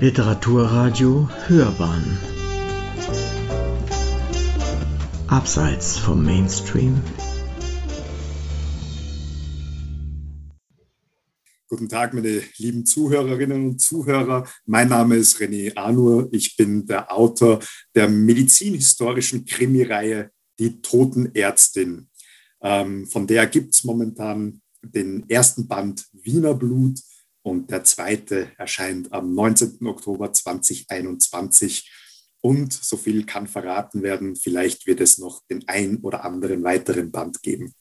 Literaturradio Hörbahn Abseits vom Mainstream Guten Tag, meine lieben Zuhörerinnen und Zuhörer. Mein Name ist René Arnur. Ich bin der Autor der medizinhistorischen Krimireihe Die Totenärztin. Ähm, von der gibt es momentan den ersten Band Wiener Blut und der zweite erscheint am 19. Oktober 2021. Und so viel kann verraten werden, vielleicht wird es noch den ein oder anderen weiteren Band geben.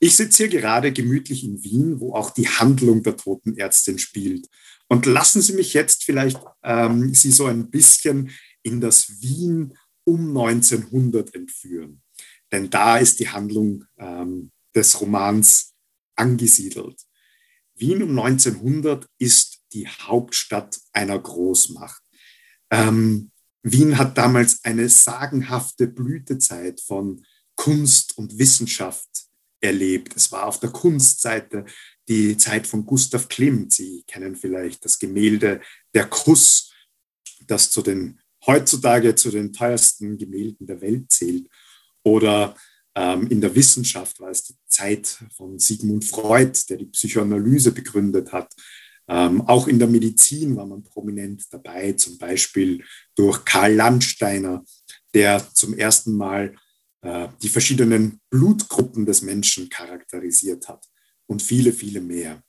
Ich sitze hier gerade gemütlich in Wien, wo auch die Handlung der Totenärztin spielt. Und lassen Sie mich jetzt vielleicht ähm, Sie so ein bisschen in das Wien um 1900 entführen. Denn da ist die Handlung ähm, des Romans angesiedelt. Wien um 1900 ist die Hauptstadt einer Großmacht. Ähm, Wien hat damals eine sagenhafte Blütezeit von Kunst und Wissenschaft erlebt. Es war auf der Kunstseite die Zeit von Gustav Klimt. Sie kennen vielleicht das Gemälde Der Kuss, das zu den heutzutage zu den teuersten Gemälden der Welt zählt. Oder ähm, in der Wissenschaft war es die Zeit von Sigmund Freud, der die Psychoanalyse begründet hat. Ähm, auch in der Medizin war man prominent dabei, zum Beispiel durch Karl Landsteiner, der zum ersten Mal äh, die verschiedenen Blutgruppen des Menschen charakterisiert hat und viele, viele mehr.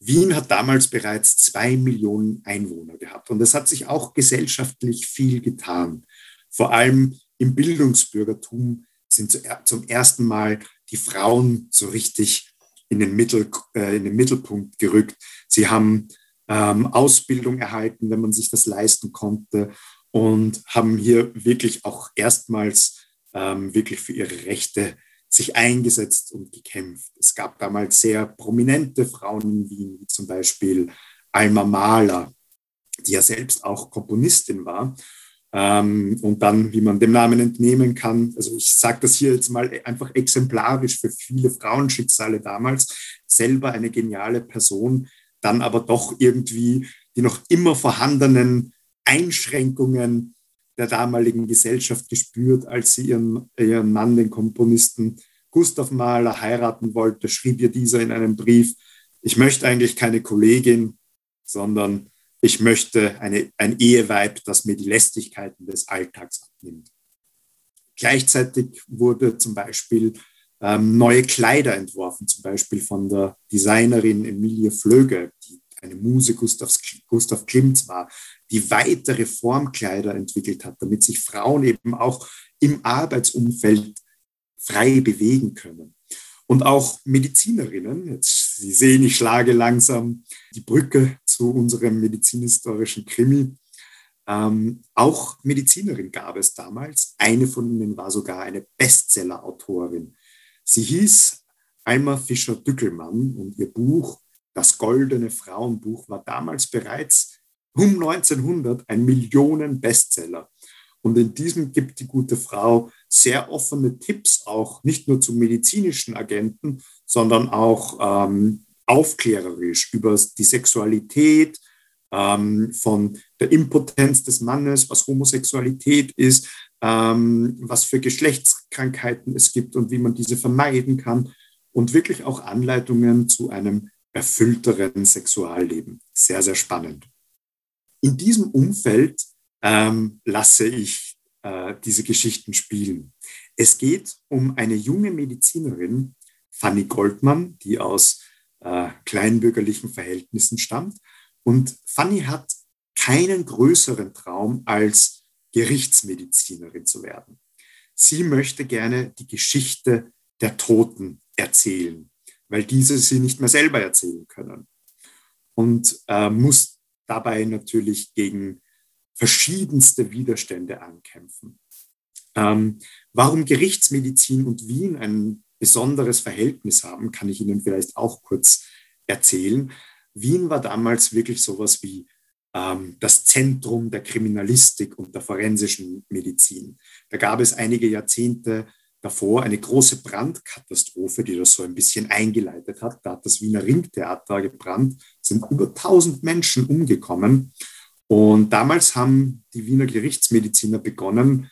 Wien hat damals bereits zwei Millionen Einwohner gehabt und es hat sich auch gesellschaftlich viel getan. Vor allem im Bildungsbürgertum sind zum ersten Mal die Frauen so richtig in den, Mittel, äh, in den Mittelpunkt gerückt. Sie haben ähm, Ausbildung erhalten, wenn man sich das leisten konnte und haben hier wirklich auch erstmals ähm, wirklich für ihre Rechte sich eingesetzt und gekämpft. Es gab damals sehr prominente Frauen in Wien, wie zum Beispiel Alma Mahler, die ja selbst auch Komponistin war. Ähm, und dann, wie man dem Namen entnehmen kann, also ich sage das hier jetzt mal einfach exemplarisch für viele Frauenschicksale damals, selber eine geniale Person, dann aber doch irgendwie die noch immer vorhandenen Einschränkungen der damaligen Gesellschaft gespürt, als sie ihren, ihren Mann, den Komponisten Gustav Mahler, heiraten wollte, schrieb ihr dieser in einem Brief, ich möchte eigentlich keine Kollegin, sondern ich möchte eine, ein Eheweib, das mir die Lästigkeiten des Alltags abnimmt. Gleichzeitig wurde zum Beispiel ähm, neue Kleider entworfen, zum Beispiel von der Designerin Emilie Flöge, die eine Muse Gustavs, Gustav Klimts war, die weitere Formkleider entwickelt hat, damit sich Frauen eben auch im Arbeitsumfeld frei bewegen können. Und auch Medizinerinnen, jetzt, Sie sehen, ich schlage langsam die Brücke zu unserem medizinhistorischen Krimi. Ähm, auch Medizinerin gab es damals. Eine von ihnen war sogar eine Bestseller-Autorin. Sie hieß Alma Fischer-Dückelmann und ihr Buch Das Goldene Frauenbuch war damals bereits um 1900 ein Millionen-Bestseller. Und in diesem gibt die gute Frau sehr offene Tipps auch, nicht nur zu medizinischen Agenten, sondern auch ähm, aufklärerisch über die Sexualität, ähm, von der Impotenz des Mannes, was Homosexualität ist, ähm, was für Geschlechtskrankheiten es gibt und wie man diese vermeiden kann und wirklich auch Anleitungen zu einem erfüllteren Sexualleben. Sehr, sehr spannend. In diesem Umfeld ähm, lasse ich äh, diese Geschichten spielen. Es geht um eine junge Medizinerin, Fanny Goldmann, die aus äh, kleinbürgerlichen Verhältnissen stammt. Und Fanny hat keinen größeren Traum, als Gerichtsmedizinerin zu werden. Sie möchte gerne die Geschichte der Toten erzählen, weil diese sie nicht mehr selber erzählen können. Und äh, muss dabei natürlich gegen verschiedenste Widerstände ankämpfen. Ähm, warum Gerichtsmedizin und Wien ein besonderes Verhältnis haben, kann ich Ihnen vielleicht auch kurz erzählen. Wien war damals wirklich sowas wie ähm, das Zentrum der Kriminalistik und der forensischen Medizin. Da gab es einige Jahrzehnte davor eine große Brandkatastrophe, die das so ein bisschen eingeleitet hat. Da hat das Wiener Ringtheater gebrannt, sind über 1000 Menschen umgekommen. Und damals haben die Wiener Gerichtsmediziner begonnen,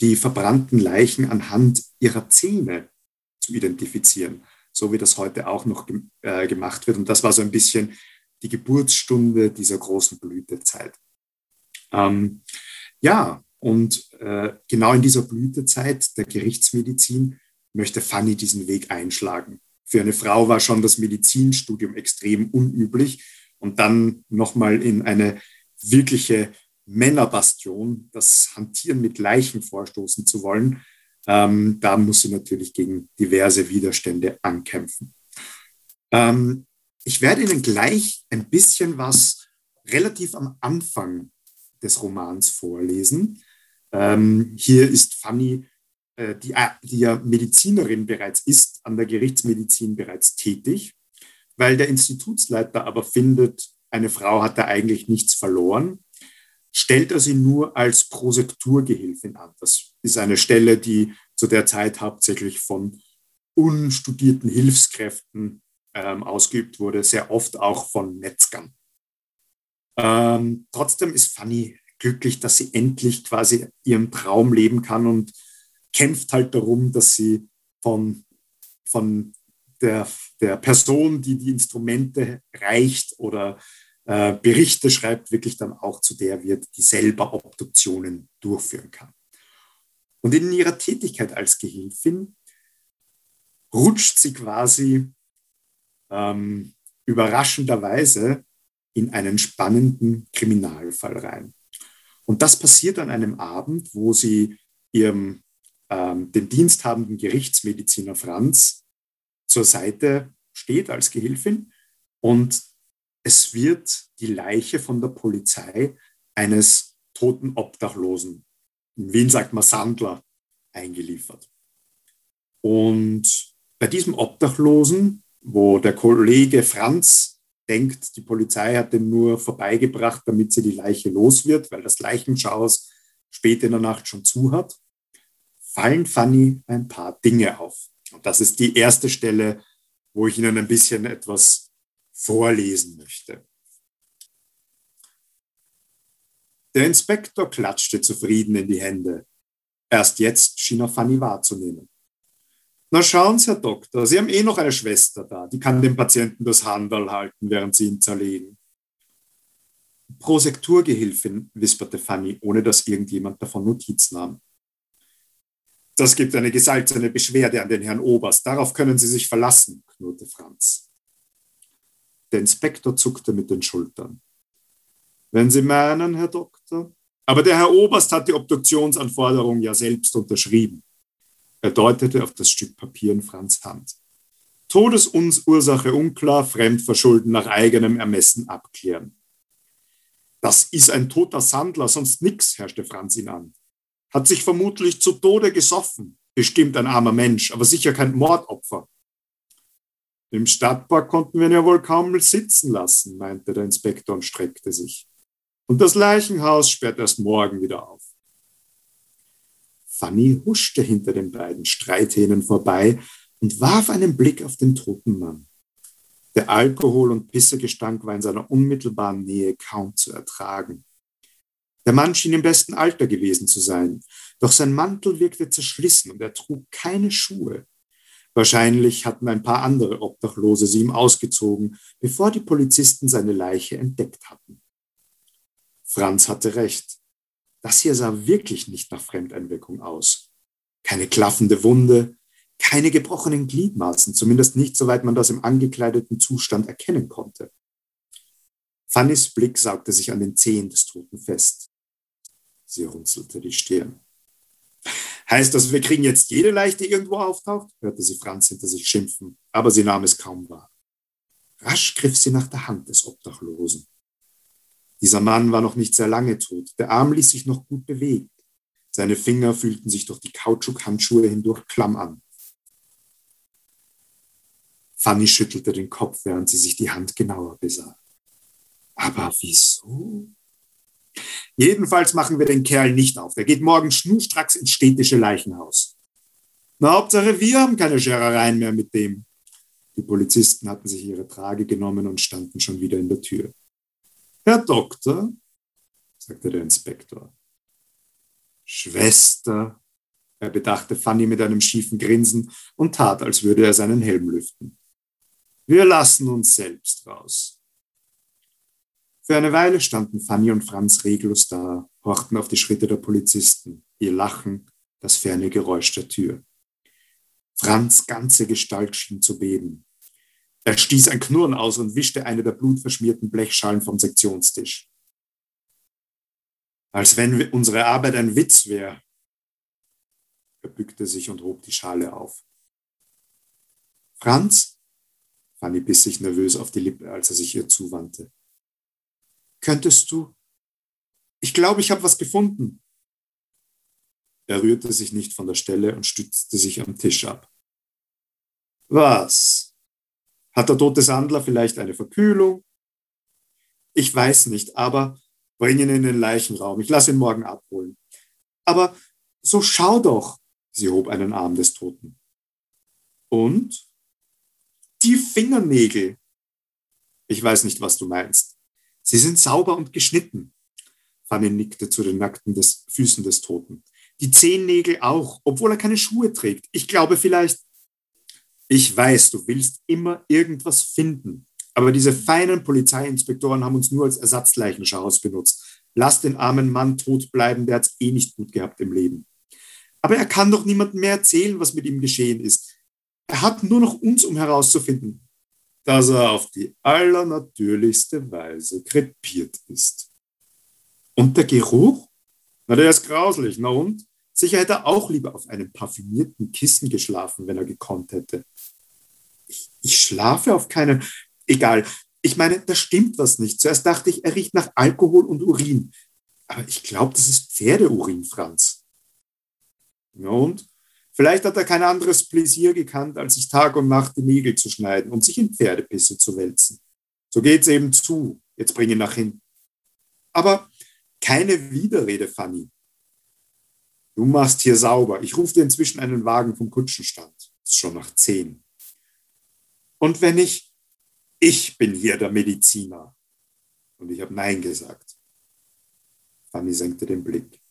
die verbrannten Leichen anhand ihrer Zähne zu identifizieren, so wie das heute auch noch äh, gemacht wird. Und das war so ein bisschen die Geburtsstunde dieser großen Blütezeit. Ähm, ja, und äh, genau in dieser Blütezeit der Gerichtsmedizin möchte Fanny diesen Weg einschlagen. Für eine Frau war schon das Medizinstudium extrem unüblich und dann nochmal in eine wirkliche Männerbastion, das Hantieren mit Leichen vorstoßen zu wollen, ähm, da muss sie natürlich gegen diverse Widerstände ankämpfen. Ähm, ich werde Ihnen gleich ein bisschen was relativ am Anfang des Romans vorlesen. Ähm, hier ist Fanny, äh, die, die ja Medizinerin bereits ist, an der Gerichtsmedizin bereits tätig, weil der Institutsleiter aber findet, eine Frau hat da eigentlich nichts verloren, stellt er sie nur als Prosekturgehilfin an. Das ist eine Stelle, die zu der Zeit hauptsächlich von unstudierten Hilfskräften ähm, ausgeübt wurde, sehr oft auch von Metzgern. Ähm, trotzdem ist Fanny glücklich, dass sie endlich quasi ihren Traum leben kann und kämpft halt darum, dass sie von, von der, der Person, die die Instrumente reicht oder äh, Berichte schreibt, wirklich dann auch zu der wird, die selber Obduktionen durchführen kann. Und in ihrer Tätigkeit als Gehilfin rutscht sie quasi ähm, überraschenderweise in einen spannenden Kriminalfall rein. Und das passiert an einem Abend, wo sie ihrem ähm, den diensthabenden Gerichtsmediziner Franz zur Seite steht als Gehilfin und es wird die Leiche von der Polizei eines toten Obdachlosen, in Wien sagt man Sandler, eingeliefert. Und bei diesem Obdachlosen, wo der Kollege Franz denkt, die Polizei hat den nur vorbeigebracht, damit sie die Leiche los wird, weil das Leichenschauhaus spät in der Nacht schon zu hat, fallen Fanny ein paar Dinge auf. Und das ist die erste Stelle, wo ich Ihnen ein bisschen etwas vorlesen möchte. Der Inspektor klatschte zufrieden in die Hände. Erst jetzt schien er Fanny wahrzunehmen. Na schauen Sie, Herr Doktor, Sie haben eh noch eine Schwester da, die kann dem Patienten das Handel halten, während Sie ihn zerlegen. Prosekturgehilfin, wisperte Fanny, ohne dass irgendjemand davon Notiz nahm. Das gibt eine gesalzene Beschwerde an den Herrn Oberst. Darauf können Sie sich verlassen, knurrte Franz. Der Inspektor zuckte mit den Schultern. Wenn Sie meinen, Herr Doktor. Aber der Herr Oberst hat die Obduktionsanforderung ja selbst unterschrieben. Er deutete auf das Stück Papier in Franz Hand. Todesursache unklar, Fremdverschulden nach eigenem Ermessen abklären. Das ist ein toter Sandler, sonst nix, herrschte Franz ihn an. Hat sich vermutlich zu Tode gesoffen. Bestimmt ein armer Mensch, aber sicher kein Mordopfer. Im Stadtpark konnten wir ihn ja wohl kaum sitzen lassen, meinte der Inspektor und streckte sich. Und das Leichenhaus sperrt erst morgen wieder auf. Fanny huschte hinter den beiden Streithähnen vorbei und warf einen Blick auf den toten Mann. Der Alkohol- und Pissegestank war in seiner unmittelbaren Nähe kaum zu ertragen. Der Mann schien im besten Alter gewesen zu sein, doch sein Mantel wirkte zerschlissen und er trug keine Schuhe. Wahrscheinlich hatten ein paar andere Obdachlose sie ihm ausgezogen, bevor die Polizisten seine Leiche entdeckt hatten. Franz hatte recht. Das hier sah wirklich nicht nach Fremdeinwirkung aus. Keine klaffende Wunde, keine gebrochenen Gliedmaßen, zumindest nicht, soweit man das im angekleideten Zustand erkennen konnte. Fannys Blick saugte sich an den Zehen des Toten fest. Sie runzelte die Stirn. Heißt das, wir kriegen jetzt jede Leiche, die irgendwo auftaucht? hörte sie Franz hinter sich schimpfen, aber sie nahm es kaum wahr. Rasch griff sie nach der Hand des Obdachlosen. Dieser Mann war noch nicht sehr lange tot. Der Arm ließ sich noch gut bewegen. Seine Finger fühlten sich durch die Kautschukhandschuhe hindurch klamm an. Fanny schüttelte den Kopf, während sie sich die Hand genauer besah. Aber wieso? Jedenfalls machen wir den Kerl nicht auf. Der geht morgen schnurstracks ins städtische Leichenhaus. Na, Hauptsache, wir haben keine Scherereien mehr mit dem. Die Polizisten hatten sich ihre Trage genommen und standen schon wieder in der Tür. Herr Doktor, sagte der Inspektor. Schwester, er bedachte Fanny mit einem schiefen Grinsen und tat, als würde er seinen Helm lüften. Wir lassen uns selbst raus. Für eine Weile standen Fanny und Franz reglos da, horchten auf die Schritte der Polizisten, ihr Lachen, das ferne Geräusch der Tür. Franz' ganze Gestalt schien zu beben. Er stieß ein Knurren aus und wischte eine der blutverschmierten Blechschalen vom Sektionstisch. Als wenn unsere Arbeit ein Witz wäre. Er bückte sich und hob die Schale auf. Franz? Fanny biss sich nervös auf die Lippe, als er sich ihr zuwandte. Könntest du? Ich glaube, ich habe was gefunden. Er rührte sich nicht von der Stelle und stützte sich am Tisch ab. Was? Hat der tote Sandler vielleicht eine Verkühlung? Ich weiß nicht, aber bring ihn in den Leichenraum. Ich lasse ihn morgen abholen. Aber so schau doch. Sie hob einen Arm des Toten. Und? Die Fingernägel. Ich weiß nicht, was du meinst. Sie sind sauber und geschnitten. Fanny nickte zu den nackten des, Füßen des Toten. Die Zehennägel auch, obwohl er keine Schuhe trägt. Ich glaube vielleicht. Ich weiß, du willst immer irgendwas finden. Aber diese feinen Polizeiinspektoren haben uns nur als Ersatzleichenschau benutzt. Lass den armen Mann tot bleiben, der hat es eh nicht gut gehabt im Leben. Aber er kann doch niemandem mehr erzählen, was mit ihm geschehen ist. Er hat nur noch uns, um herauszufinden, dass er auf die allernatürlichste Weise krepiert ist. Und der Geruch? Na, der ist grauslich. Na und? Sicher hätte er auch lieber auf einem parfümierten Kissen geschlafen, wenn er gekonnt hätte. Ich, ich schlafe auf keinen. Egal. Ich meine, da stimmt was nicht. Zuerst dachte ich, er riecht nach Alkohol und Urin. Aber ich glaube, das ist Pferdeurin, Franz. Ja und? Vielleicht hat er kein anderes Pläsier gekannt, als sich Tag und Nacht die Nägel zu schneiden und sich in Pferdepisse zu wälzen. So geht's eben zu. Jetzt bring ihn nach hinten. Aber keine Widerrede, Fanny. Du machst hier sauber. Ich rufe dir inzwischen einen Wagen vom Kutschenstand. Ist schon nach zehn. Und wenn ich, ich bin hier der Mediziner. Und ich habe Nein gesagt. Fanny senkte den Blick.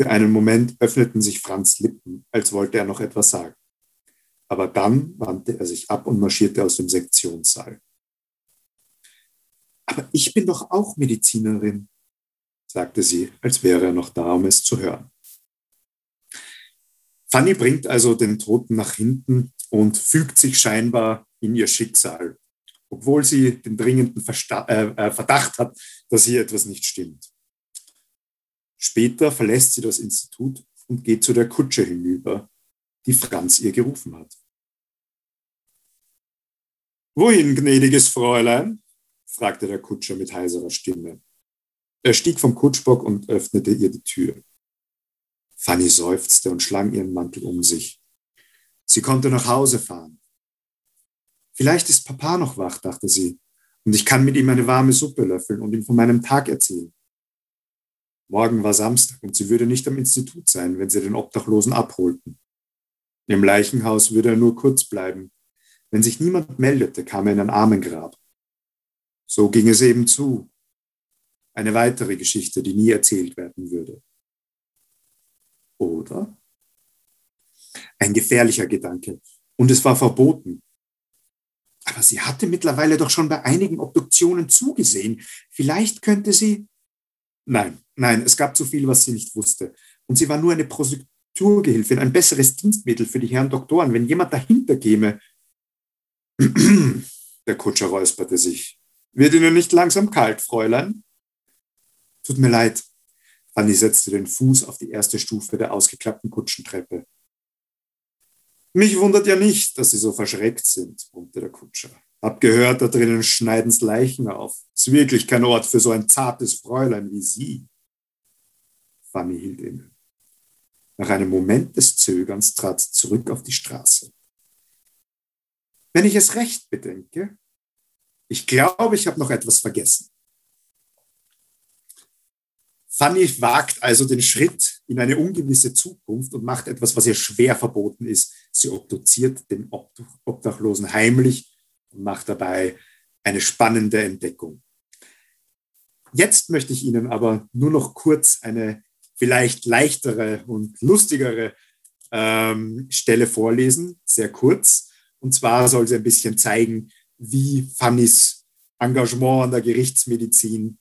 Für einen Moment öffneten sich Franz Lippen, als wollte er noch etwas sagen. Aber dann wandte er sich ab und marschierte aus dem Sektionssaal. Aber ich bin doch auch Medizinerin, sagte sie, als wäre er noch da, um es zu hören. Fanny bringt also den Toten nach hinten und fügt sich scheinbar in ihr Schicksal, obwohl sie den dringenden Versta äh, äh Verdacht hat, dass hier etwas nicht stimmt. Später verlässt sie das Institut und geht zu der Kutsche hinüber, die Franz ihr gerufen hat. Wohin, gnädiges Fräulein? fragte der Kutscher mit heiserer Stimme. Er stieg vom Kutschbock und öffnete ihr die Tür. Fanny seufzte und schlang ihren Mantel um sich. Sie konnte nach Hause fahren. Vielleicht ist Papa noch wach, dachte sie, und ich kann mit ihm eine warme Suppe löffeln und ihm von meinem Tag erzählen. Morgen war Samstag und sie würde nicht am Institut sein, wenn sie den Obdachlosen abholten. Im Leichenhaus würde er nur kurz bleiben. Wenn sich niemand meldete, kam er in ein Armengrab. So ging es eben zu. Eine weitere Geschichte, die nie erzählt werden würde. Oder? Ein gefährlicher Gedanke. Und es war verboten. Aber sie hatte mittlerweile doch schon bei einigen Obduktionen zugesehen. Vielleicht könnte sie. Nein, nein, es gab zu viel, was sie nicht wusste. Und sie war nur eine Prosekturgehilfin, ein besseres Dienstmittel für die Herren Doktoren. Wenn jemand dahinter käme. Der Kutscher räusperte sich. Wird Ihnen nicht langsam kalt, Fräulein? Tut mir leid. Fanny setzte den Fuß auf die erste Stufe der ausgeklappten Kutschentreppe. Mich wundert ja nicht, dass Sie so verschreckt sind, brummte der Kutscher. Hab gehört, da drinnen schneiden's Leichen auf. Ist wirklich kein Ort für so ein zartes Fräulein wie Sie. Fanny hielt inne. Nach einem Moment des Zögerns trat sie zurück auf die Straße. Wenn ich es recht bedenke, ich glaube, ich habe noch etwas vergessen. Fanny wagt also den Schritt in eine ungewisse Zukunft und macht etwas, was ihr schwer verboten ist. Sie obduziert den Obdachlosen heimlich und macht dabei eine spannende Entdeckung. Jetzt möchte ich Ihnen aber nur noch kurz eine vielleicht leichtere und lustigere ähm, Stelle vorlesen, sehr kurz. Und zwar soll sie ein bisschen zeigen, wie Fannys Engagement an der Gerichtsmedizin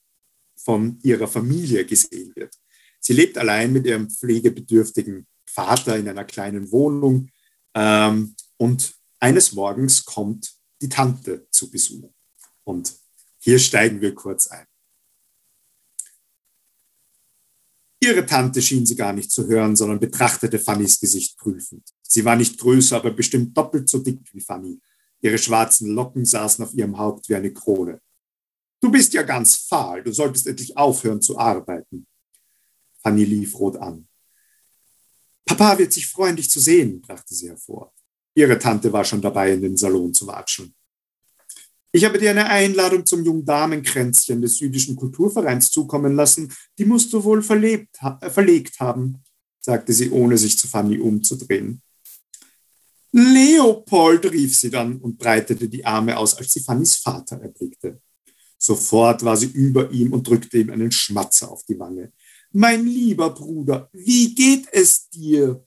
von ihrer Familie gesehen wird. Sie lebt allein mit ihrem pflegebedürftigen Vater in einer kleinen Wohnung ähm, und eines Morgens kommt die Tante zu Besuch. Und hier steigen wir kurz ein. Ihre Tante schien sie gar nicht zu hören, sondern betrachtete Fannys Gesicht prüfend. Sie war nicht größer, aber bestimmt doppelt so dick wie Fanny. Ihre schwarzen Locken saßen auf ihrem Haupt wie eine Krone. Du bist ja ganz fahl, du solltest endlich aufhören zu arbeiten. Fanny lief rot an. Papa wird sich freuen, dich zu sehen, brachte sie hervor. Ihre Tante war schon dabei, in den Salon zu watscheln. Ich habe dir eine Einladung zum Jungdamenkränzchen des jüdischen Kulturvereins zukommen lassen. Die musst du wohl verlebt, äh, verlegt haben, sagte sie, ohne sich zu Fanny umzudrehen. Leopold, rief sie dann und breitete die Arme aus, als sie Fannys Vater erblickte. Sofort war sie über ihm und drückte ihm einen Schmatzer auf die Wange. Mein lieber Bruder, wie geht es dir?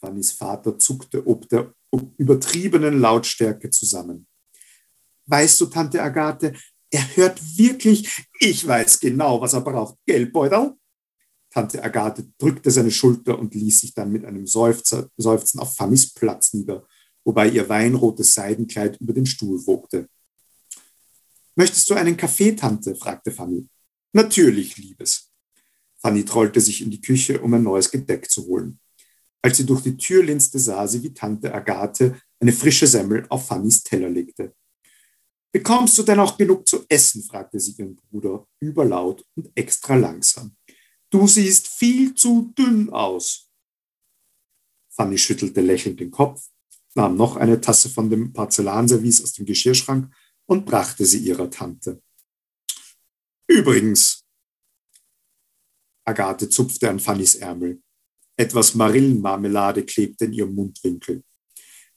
Fannys Vater zuckte ob der übertriebenen Lautstärke zusammen. Weißt du, Tante Agathe, er hört wirklich, ich weiß genau, was er braucht. Geldbeutel? Tante Agathe drückte seine Schulter und ließ sich dann mit einem Seufzer, Seufzen auf Fannys Platz nieder, wobei ihr weinrotes Seidenkleid über den Stuhl wogte. Möchtest du einen Kaffee, Tante? fragte Fanny. Natürlich, Liebes. Fanny trollte sich in die Küche, um ein neues Gedeck zu holen. Als sie durch die Tür linste, sah sie, wie Tante Agathe eine frische Semmel auf Fannys Teller legte. Bekommst du denn auch genug zu essen? fragte sie ihren Bruder überlaut und extra langsam. Du siehst viel zu dünn aus. Fanny schüttelte lächelnd den Kopf, nahm noch eine Tasse von dem Porzellanservice aus dem Geschirrschrank und brachte sie ihrer Tante. Übrigens, Agathe zupfte an Fannys Ärmel. Etwas Marillenmarmelade klebte in ihrem Mundwinkel.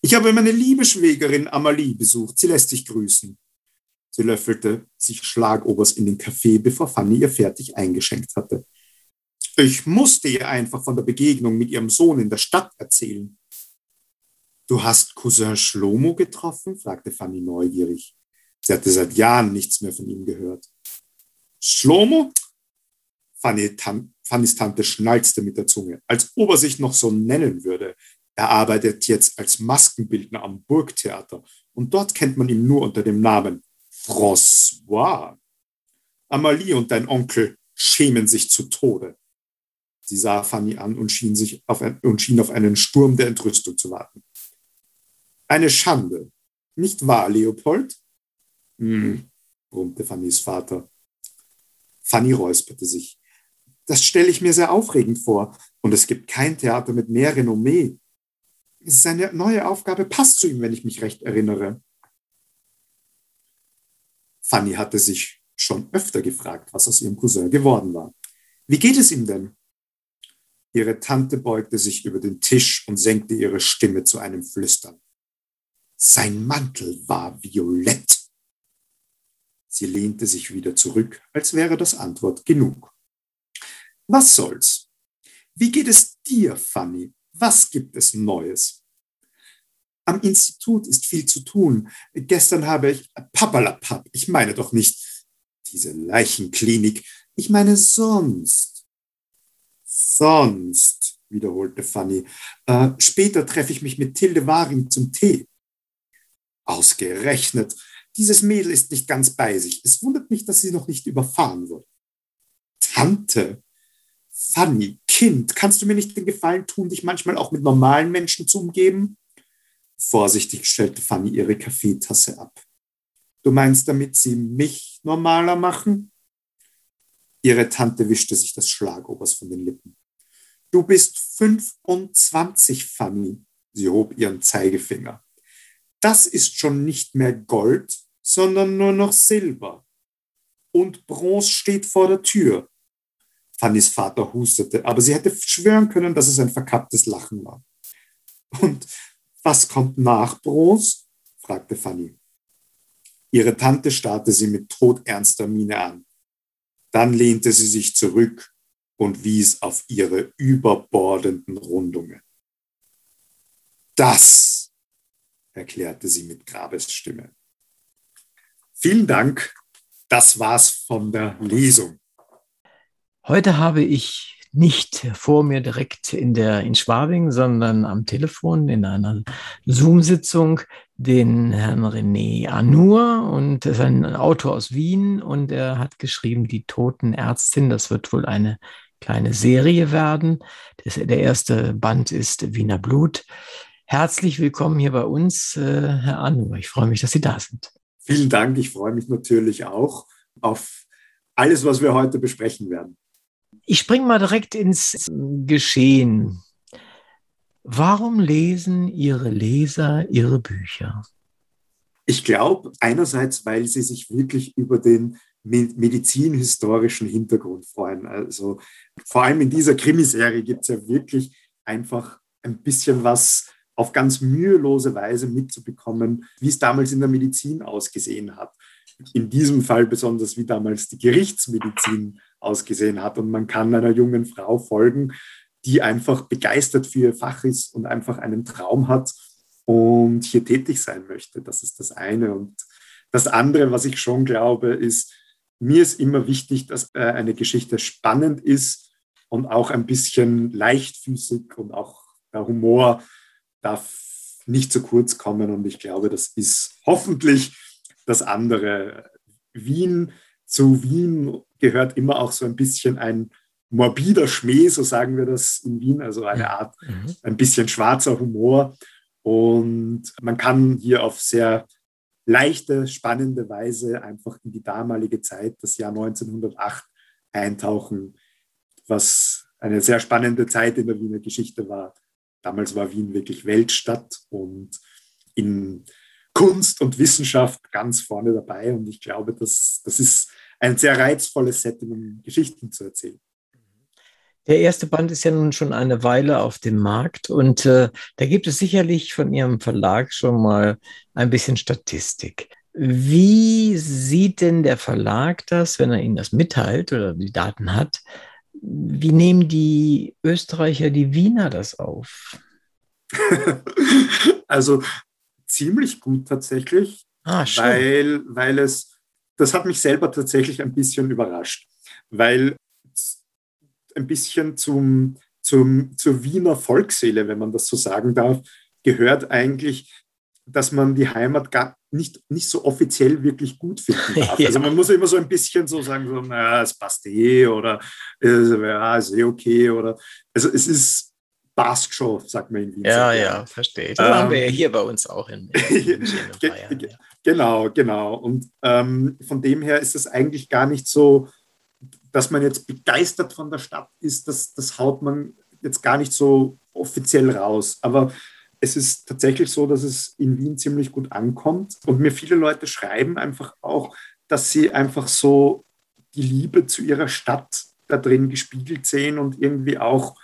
Ich habe meine liebe Schwägerin Amalie besucht. Sie lässt dich grüßen. Sie löffelte sich schlagobers in den Kaffee, bevor Fanny ihr fertig eingeschenkt hatte. Ich musste ihr einfach von der Begegnung mit ihrem Sohn in der Stadt erzählen. Du hast Cousin Schlomo getroffen? fragte Fanny neugierig. Sie hatte seit Jahren nichts mehr von ihm gehört. Schlomo? Fanny, Tan Fannys Tante schnalzte mit der Zunge, als ob er sich noch so nennen würde. Er arbeitet jetzt als Maskenbildner am Burgtheater und dort kennt man ihn nur unter dem Namen François. Amalie und dein Onkel schämen sich zu Tode. Sie sah Fanny an und schien, sich auf ein, und schien auf einen Sturm der Entrüstung zu warten. Eine Schande. Nicht wahr, Leopold? Hm, brummte Fannys Vater. Fanny räusperte sich. Das stelle ich mir sehr aufregend vor. Und es gibt kein Theater mit mehr Renommee. Seine neue Aufgabe passt zu ihm, wenn ich mich recht erinnere. Fanny hatte sich schon öfter gefragt, was aus ihrem Cousin geworden war. Wie geht es ihm denn? Ihre Tante beugte sich über den Tisch und senkte ihre Stimme zu einem Flüstern. Sein Mantel war violett. Sie lehnte sich wieder zurück, als wäre das Antwort genug. Was soll's? Wie geht es dir, Fanny? Was gibt es Neues? Am Institut ist viel zu tun. Gestern habe ich Papalapap. Ich meine doch nicht diese Leichenklinik. Ich meine sonst. Sonst, wiederholte Fanny. Äh, später treffe ich mich mit Tilde Waring zum Tee. Ausgerechnet. Dieses Mädel ist nicht ganz bei sich. Es wundert mich, dass sie noch nicht überfahren wurde. Tante, Fanny, Kind, kannst du mir nicht den Gefallen tun, dich manchmal auch mit normalen Menschen zu umgeben? Vorsichtig stellte Fanny ihre Kaffeetasse ab. Du meinst damit, sie mich normaler machen? Ihre Tante wischte sich das Schlagobers von den Lippen. Du bist 25, Fanny. Sie hob ihren Zeigefinger das ist schon nicht mehr Gold, sondern nur noch Silber. Und Bronze steht vor der Tür. Fannys Vater hustete, aber sie hätte schwören können, dass es ein verkapptes Lachen war. Und was kommt nach Bronze? fragte Fanny. Ihre Tante starrte sie mit todernster Miene an. Dann lehnte sie sich zurück und wies auf ihre überbordenden Rundungen. Das, erklärte sie mit Grabesstimme. Vielen Dank, das war's von der Lesung. Heute habe ich nicht vor mir direkt in der in Schwabing, sondern am Telefon in einer Zoom-Sitzung den Herrn René Anur und er ist ein Autor aus Wien und er hat geschrieben Die Totenärztin. Das wird wohl eine kleine Serie werden. Das, der erste Band ist Wiener Blut. Herzlich willkommen hier bei uns, äh, Herr Anur. Ich freue mich, dass Sie da sind. Vielen Dank. Ich freue mich natürlich auch auf alles, was wir heute besprechen werden. Ich springe mal direkt ins Geschehen. Warum lesen Ihre Leser Ihre Bücher? Ich glaube, einerseits, weil sie sich wirklich über den medizinhistorischen Hintergrund freuen. Also vor allem in dieser Krimiserie gibt es ja wirklich einfach ein bisschen was auf ganz mühelose Weise mitzubekommen, wie es damals in der Medizin ausgesehen hat. In diesem Fall besonders, wie damals die Gerichtsmedizin ausgesehen hat. Und man kann einer jungen Frau folgen, die einfach begeistert für ihr Fach ist und einfach einen Traum hat und hier tätig sein möchte. Das ist das eine. Und das andere, was ich schon glaube, ist, mir ist immer wichtig, dass äh, eine Geschichte spannend ist und auch ein bisschen leichtfüßig und auch der Humor darf nicht zu kurz kommen. Und ich glaube, das ist hoffentlich das andere. Wien zu Wien gehört immer auch so ein bisschen ein morbider Schmäh, so sagen wir das in Wien, also eine Art, mhm. ein bisschen schwarzer Humor. Und man kann hier auf sehr leichte, spannende Weise einfach in die damalige Zeit, das Jahr 1908, eintauchen, was eine sehr spannende Zeit in der Wiener Geschichte war. Damals war Wien wirklich Weltstadt und in Kunst und Wissenschaft ganz vorne dabei. Und ich glaube, das, das ist ein sehr reizvolles Setting, um Geschichten zu erzählen. Der erste Band ist ja nun schon eine Weile auf dem Markt und äh, da gibt es sicherlich von Ihrem Verlag schon mal ein bisschen Statistik. Wie sieht denn der Verlag das, wenn er Ihnen das mitteilt oder die Daten hat? Wie nehmen die Österreicher, die Wiener das auf? also ziemlich gut tatsächlich, ah, weil, weil es das hat mich selber tatsächlich ein bisschen überrascht, weil ein bisschen zum, zum, zur Wiener Volksseele, wenn man das so sagen darf, gehört eigentlich, dass man die Heimat gar nicht, nicht so offiziell wirklich gut finden darf. Ja. Also man muss immer so ein bisschen so sagen, so, naja, es passt eh oder ja, ist eh okay oder also es ist passt schon, sagt man in Wien. Ja, ja, verstehe. Das ähm, haben wir ja hier bei uns auch in, in, in Bayern. Ja. Genau, genau. Und ähm, von dem her ist es eigentlich gar nicht so, dass man jetzt begeistert von der Stadt ist, das, das haut man jetzt gar nicht so offiziell raus. Aber es ist tatsächlich so, dass es in Wien ziemlich gut ankommt. Und mir viele Leute schreiben einfach auch, dass sie einfach so die Liebe zu ihrer Stadt da drin gespiegelt sehen und irgendwie auch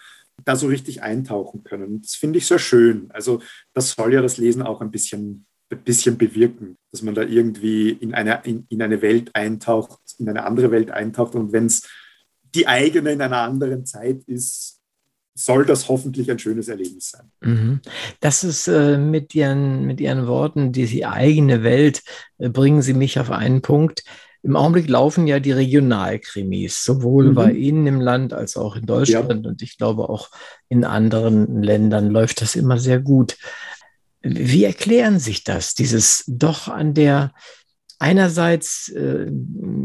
da so richtig eintauchen können. Das finde ich sehr schön. Also das soll ja das Lesen auch ein bisschen ein bisschen bewirken, dass man da irgendwie in eine, in, in eine Welt eintaucht, in eine andere Welt eintaucht. Und wenn es die eigene in einer anderen Zeit ist, soll das hoffentlich ein schönes Erlebnis sein. Mhm. Das ist äh, mit, ihren, mit Ihren Worten, die eigene Welt, äh, bringen Sie mich auf einen Punkt. Im Augenblick laufen ja die Regionalkrimis, sowohl mhm. bei Ihnen im Land als auch in Deutschland ja. und ich glaube auch in anderen Ländern läuft das immer sehr gut. Wie erklären sich das, dieses doch an der einerseits äh,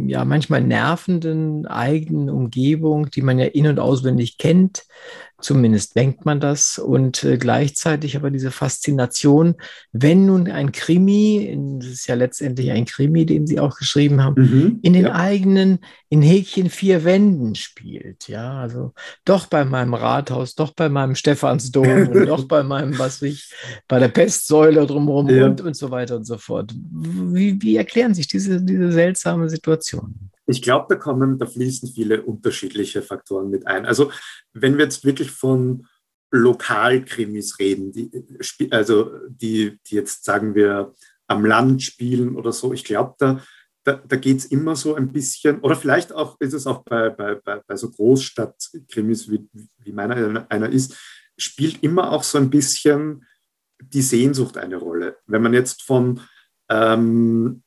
ja manchmal nervenden eigenen Umgebung, die man ja in- und auswendig kennt, Zumindest denkt man das. Und äh, gleichzeitig aber diese Faszination, wenn nun ein Krimi, das ist ja letztendlich ein Krimi, den Sie auch geschrieben haben, mhm, in den ja. eigenen, in Häkchen vier Wänden spielt. Ja, also doch bei meinem Rathaus, doch bei meinem Stephansdom und doch bei meinem, was ich, bei der Pestsäule drumherum ja. und, und so weiter und so fort. Wie, wie erklären sich diese, diese seltsame Situation? Ich glaube, da kommen, da fließen viele unterschiedliche Faktoren mit ein. Also wenn wir jetzt wirklich von Lokalkrimis reden, die, also die, die jetzt sagen wir am Land spielen oder so, ich glaube, da, da, da geht es immer so ein bisschen, oder vielleicht auch ist es auch bei, bei, bei, bei so Großstadtkrimis, wie, wie meiner einer ist, spielt immer auch so ein bisschen die Sehnsucht eine Rolle. Wenn man jetzt von, ähm,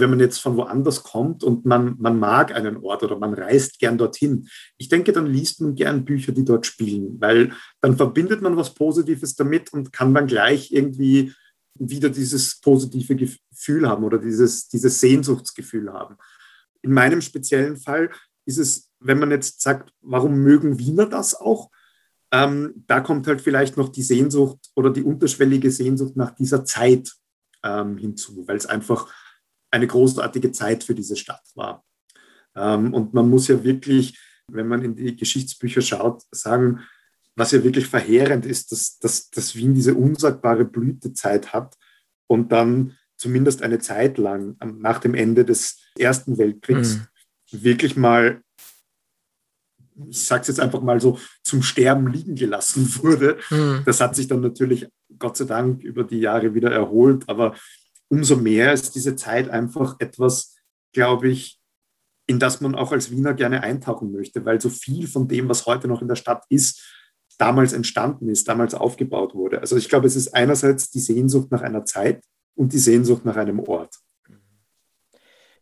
wenn man jetzt von woanders kommt und man, man mag einen Ort oder man reist gern dorthin, ich denke, dann liest man gern Bücher, die dort spielen, weil dann verbindet man was Positives damit und kann dann gleich irgendwie wieder dieses positive Gefühl haben oder dieses, dieses Sehnsuchtsgefühl haben. In meinem speziellen Fall ist es, wenn man jetzt sagt, warum mögen Wiener das auch? Ähm, da kommt halt vielleicht noch die Sehnsucht oder die unterschwellige Sehnsucht nach dieser Zeit ähm, hinzu, weil es einfach eine großartige Zeit für diese Stadt war. Ähm, und man muss ja wirklich, wenn man in die Geschichtsbücher schaut, sagen, was ja wirklich verheerend ist, dass, dass, dass Wien diese unsagbare Blütezeit hat und dann zumindest eine Zeit lang nach dem Ende des Ersten Weltkriegs mhm. wirklich mal, ich sage es jetzt einfach mal so, zum Sterben liegen gelassen wurde. Mhm. Das hat sich dann natürlich Gott sei Dank über die Jahre wieder erholt, aber umso mehr ist diese Zeit einfach etwas, glaube ich, in das man auch als Wiener gerne eintauchen möchte, weil so viel von dem, was heute noch in der Stadt ist, damals entstanden ist, damals aufgebaut wurde. Also ich glaube, es ist einerseits die Sehnsucht nach einer Zeit und die Sehnsucht nach einem Ort.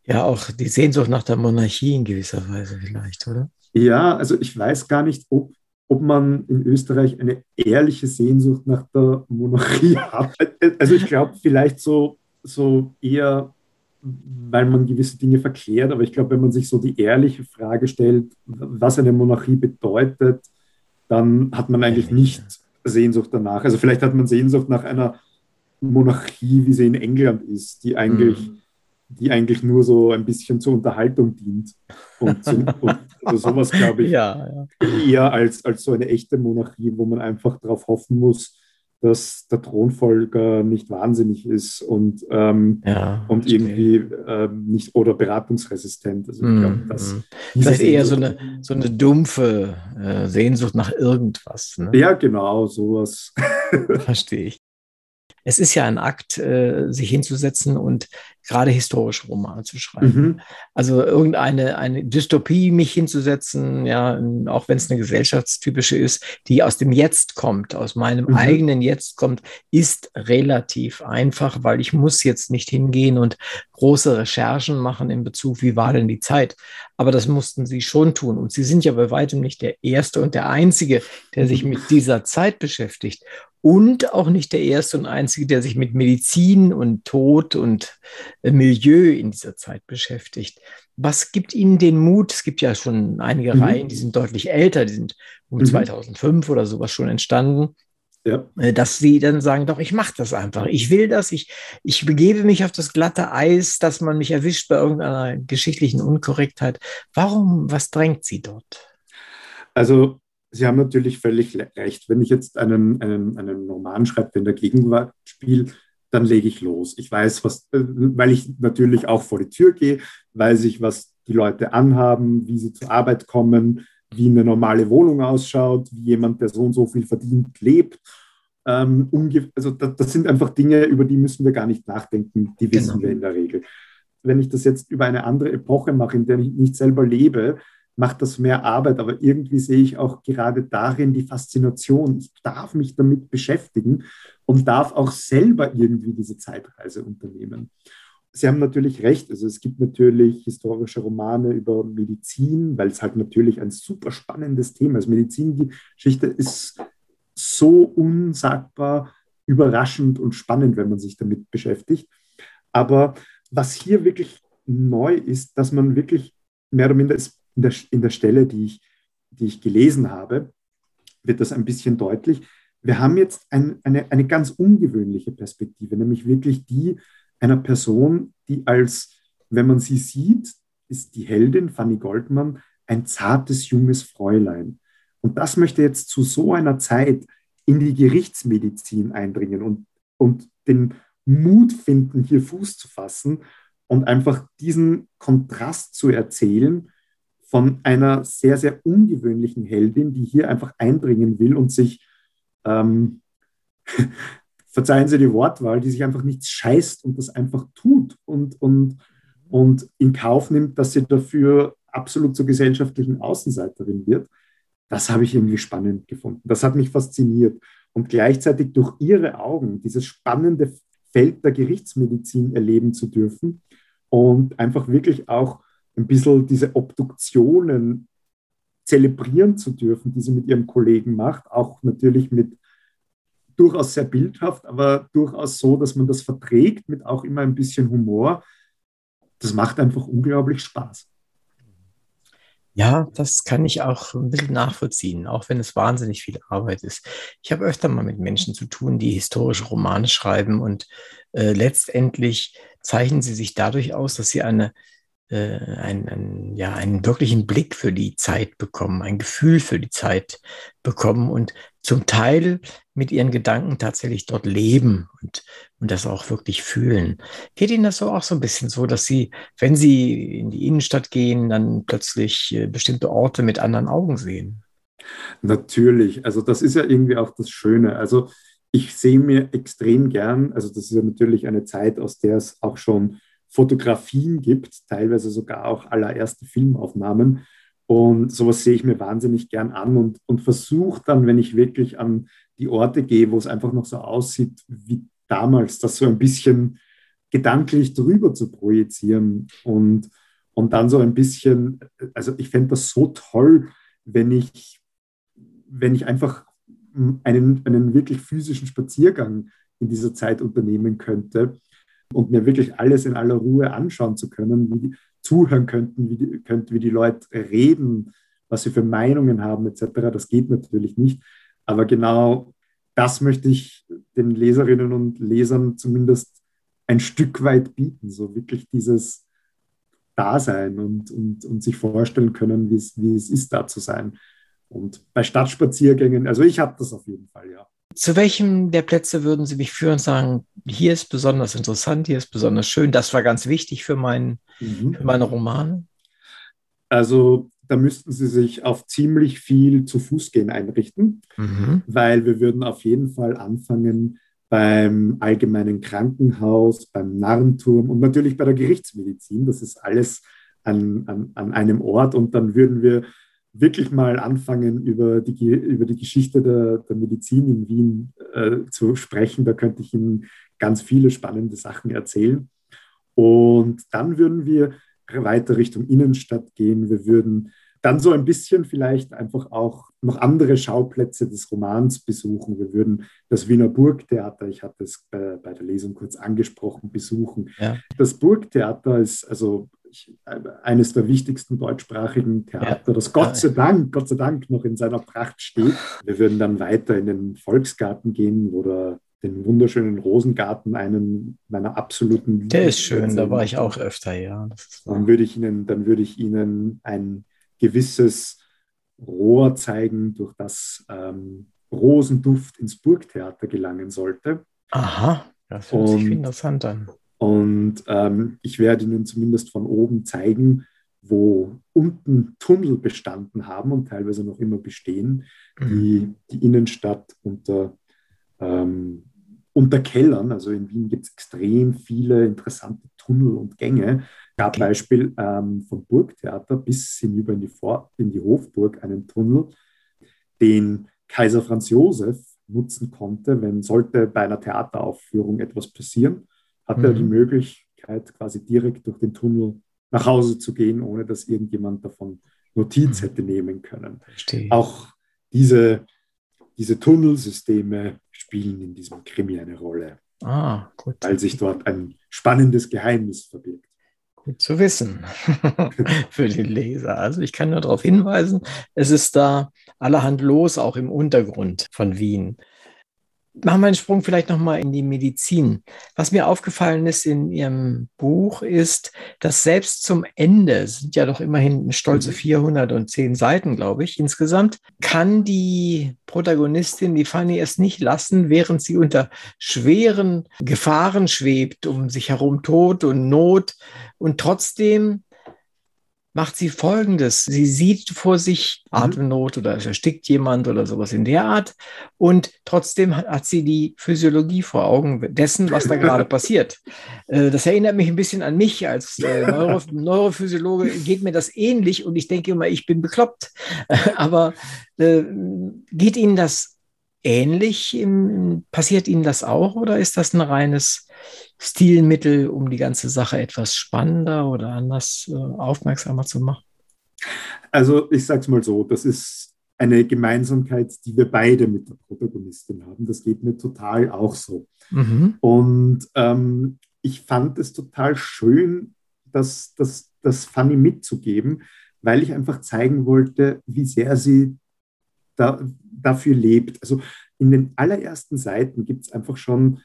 Ja, auch die Sehnsucht nach der Monarchie in gewisser Weise vielleicht, oder? Ja, also ich weiß gar nicht, ob, ob man in Österreich eine ehrliche Sehnsucht nach der Monarchie hat. Also ich glaube vielleicht so, so eher, weil man gewisse Dinge verklärt, aber ich glaube, wenn man sich so die ehrliche Frage stellt, was eine Monarchie bedeutet, dann hat man eigentlich nicht Sehnsucht danach. Also vielleicht hat man Sehnsucht nach einer Monarchie, wie sie in England ist, die eigentlich, mhm. die eigentlich nur so ein bisschen zur Unterhaltung dient. Und, so, und also sowas, glaube ich, ja, ja. eher als, als so eine echte Monarchie, wo man einfach darauf hoffen muss, dass der Thronfolger nicht wahnsinnig ist und, ähm, ja, und irgendwie ähm, nicht oder beratungsresistent. Also ich glaube, mm, das mm. Vielleicht eher so eine, so eine dumpfe äh, Sehnsucht nach irgendwas. Ne? Ja, genau, sowas. Verstehe ich. Es ist ja ein Akt, äh, sich hinzusetzen und gerade historische Romane zu schreiben. Mhm. Also irgendeine eine Dystopie mich hinzusetzen, ja, auch wenn es eine gesellschaftstypische ist, die aus dem Jetzt kommt, aus meinem mhm. eigenen Jetzt kommt, ist relativ einfach, weil ich muss jetzt nicht hingehen und große Recherchen machen in Bezug, wie war denn die Zeit. Aber das mussten sie schon tun. Und sie sind ja bei weitem nicht der Erste und der Einzige, der sich mit dieser Zeit beschäftigt und auch nicht der erste und einzige, der sich mit Medizin und Tod und äh, Milieu in dieser Zeit beschäftigt. Was gibt Ihnen den Mut? Es gibt ja schon einige mhm. Reihen, die sind deutlich älter, die sind um mhm. 2005 oder sowas schon entstanden. Ja. Äh, dass sie dann sagen, doch, ich mache das einfach. Ich will das, ich, ich begebe mich auf das glatte Eis, dass man mich erwischt bei irgendeiner geschichtlichen Unkorrektheit. Warum, was drängt sie dort? Also Sie haben natürlich völlig recht. Wenn ich jetzt einen, einen, einen Roman schreibe, der in der Gegenwart spielt, dann lege ich los. Ich weiß, was, äh, weil ich natürlich auch vor die Tür gehe, weiß ich, was die Leute anhaben, wie sie zur Arbeit kommen, wie eine normale Wohnung ausschaut, wie jemand, der so und so viel verdient, lebt. Ähm, also das, das, sind einfach Dinge, über die müssen wir gar nicht nachdenken, die wissen genau. wir in der Regel. Wenn ich das jetzt über eine andere Epoche mache, in der ich nicht selber lebe, macht das mehr Arbeit, aber irgendwie sehe ich auch gerade darin die Faszination. Ich darf mich damit beschäftigen und darf auch selber irgendwie diese Zeitreise unternehmen. Sie haben natürlich recht, also es gibt natürlich historische Romane über Medizin, weil es halt natürlich ein super spannendes Thema ist. Medizingeschichte ist so unsagbar überraschend und spannend, wenn man sich damit beschäftigt. Aber was hier wirklich neu ist, dass man wirklich mehr oder minder es in der, in der Stelle, die ich, die ich gelesen habe, wird das ein bisschen deutlich. Wir haben jetzt ein, eine, eine ganz ungewöhnliche Perspektive, nämlich wirklich die einer Person, die als, wenn man sie sieht, ist die Heldin Fanny Goldmann ein zartes junges Fräulein. Und das möchte jetzt zu so einer Zeit in die Gerichtsmedizin eindringen und, und den Mut finden, hier Fuß zu fassen und einfach diesen Kontrast zu erzählen von einer sehr, sehr ungewöhnlichen Heldin, die hier einfach eindringen will und sich, ähm, verzeihen Sie die Wortwahl, die sich einfach nichts scheißt und das einfach tut und, und, und in Kauf nimmt, dass sie dafür absolut zur gesellschaftlichen Außenseiterin wird. Das habe ich irgendwie spannend gefunden. Das hat mich fasziniert. Und gleichzeitig durch ihre Augen dieses spannende Feld der Gerichtsmedizin erleben zu dürfen und einfach wirklich auch ein bisschen diese Obduktionen zelebrieren zu dürfen, die sie mit ihrem Kollegen macht, auch natürlich mit durchaus sehr bildhaft, aber durchaus so, dass man das verträgt mit auch immer ein bisschen Humor. Das macht einfach unglaublich Spaß. Ja, das kann ich auch ein bisschen nachvollziehen, auch wenn es wahnsinnig viel Arbeit ist. Ich habe öfter mal mit Menschen zu tun, die historische Romane schreiben und äh, letztendlich zeichnen sie sich dadurch aus, dass sie eine äh, einen, einen, ja, einen wirklichen Blick für die Zeit bekommen, ein Gefühl für die Zeit bekommen und zum Teil mit ihren Gedanken tatsächlich dort leben und, und das auch wirklich fühlen. Geht Ihnen das so auch so ein bisschen so, dass Sie, wenn Sie in die Innenstadt gehen, dann plötzlich äh, bestimmte Orte mit anderen Augen sehen? Natürlich, also das ist ja irgendwie auch das Schöne. Also ich sehe mir extrem gern, also das ist ja natürlich eine Zeit, aus der es auch schon Fotografien gibt, teilweise sogar auch allererste Filmaufnahmen. Und sowas sehe ich mir wahnsinnig gern an und, und versuche dann, wenn ich wirklich an die Orte gehe, wo es einfach noch so aussieht wie damals, das so ein bisschen gedanklich drüber zu projizieren und, und dann so ein bisschen, also ich fände das so toll, wenn ich, wenn ich einfach einen, einen wirklich physischen Spaziergang in dieser Zeit unternehmen könnte und mir wirklich alles in aller Ruhe anschauen zu können, wie die zuhören könnten, wie die, könnt, wie die Leute reden, was sie für Meinungen haben etc. Das geht natürlich nicht. Aber genau das möchte ich den Leserinnen und Lesern zumindest ein Stück weit bieten, so wirklich dieses Dasein und, und, und sich vorstellen können, wie es, wie es ist, da zu sein. Und bei Stadtspaziergängen, also ich habe das auf jeden Fall, ja. Zu welchem der Plätze würden Sie mich führen und sagen, hier ist besonders interessant, hier ist besonders schön, das war ganz wichtig für, mein, mhm. für meine Romane? Also da müssten Sie sich auf ziemlich viel zu Fuß gehen einrichten, mhm. weil wir würden auf jeden Fall anfangen beim allgemeinen Krankenhaus, beim Narrenturm und natürlich bei der Gerichtsmedizin. Das ist alles an, an, an einem Ort und dann würden wir wirklich mal anfangen, über die, über die Geschichte der, der Medizin in Wien äh, zu sprechen. Da könnte ich Ihnen ganz viele spannende Sachen erzählen. Und dann würden wir weiter Richtung Innenstadt gehen. Wir würden dann so ein bisschen vielleicht einfach auch noch andere Schauplätze des Romans besuchen. Wir würden das Wiener Burgtheater, ich hatte es bei, bei der Lesung kurz angesprochen, besuchen. Ja. Das Burgtheater ist also eines der wichtigsten deutschsprachigen Theater, ja. das Gott sei Dank, Gott sei Dank noch in seiner Pracht steht. Wir würden dann weiter in den Volksgarten gehen oder den wunderschönen Rosengarten, einen meiner absoluten Der ist schön, da war ich auch öfter, ja. Dann würde ich Ihnen, dann würde ich Ihnen ein gewisses Rohr zeigen, durch das ähm, Rosenduft ins Burgtheater gelangen sollte. Aha, das hört Und sich interessant an. Und ähm, ich werde Ihnen zumindest von oben zeigen, wo unten Tunnel bestanden haben und teilweise noch immer bestehen, mhm. die die Innenstadt unter, ähm, unter Kellern, also in Wien gibt es extrem viele interessante Tunnel und Gänge. Gab. Beispiel ähm, vom Burgtheater bis hinüber in die, Vor in die Hofburg einen Tunnel, den Kaiser Franz Josef nutzen konnte, wenn sollte bei einer Theateraufführung etwas passieren hat mhm. er die Möglichkeit, quasi direkt durch den Tunnel nach Hause zu gehen, ohne dass irgendjemand davon Notiz mhm. hätte nehmen können. Verstehe. Auch diese, diese Tunnelsysteme spielen in diesem Krimi eine Rolle. Ah, gut. Weil sich dort ein spannendes Geheimnis verbirgt. Gut zu wissen für den Leser. Also ich kann nur darauf hinweisen, es ist da allerhand los, auch im Untergrund von Wien. Machen wir einen Sprung vielleicht nochmal in die Medizin. Was mir aufgefallen ist in Ihrem Buch ist, dass selbst zum Ende, es sind ja doch immerhin stolze 410 mhm. Seiten, glaube ich, insgesamt, kann die Protagonistin, die Fanny, es nicht lassen, während sie unter schweren Gefahren schwebt, um sich herum Tod und Not und trotzdem macht sie Folgendes. Sie sieht vor sich mhm. Atemnot oder es erstickt jemand oder sowas in der Art. Und trotzdem hat sie die Physiologie vor Augen dessen, was da gerade passiert. Äh, das erinnert mich ein bisschen an mich als äh, Neuro Neurophysiologe. Geht mir das ähnlich und ich denke immer, ich bin bekloppt. Aber äh, geht Ihnen das ähnlich? Passiert Ihnen das auch oder ist das ein reines Stilmittel, um die ganze Sache etwas spannender oder anders äh, aufmerksamer zu machen? Also ich sage es mal so, das ist eine Gemeinsamkeit, die wir beide mit der Protagonistin haben. Das geht mir total auch so. Mhm. Und ähm, ich fand es total schön, das, das, das Fanny mitzugeben, weil ich einfach zeigen wollte, wie sehr sie da, dafür lebt. Also in den allerersten Seiten gibt es einfach schon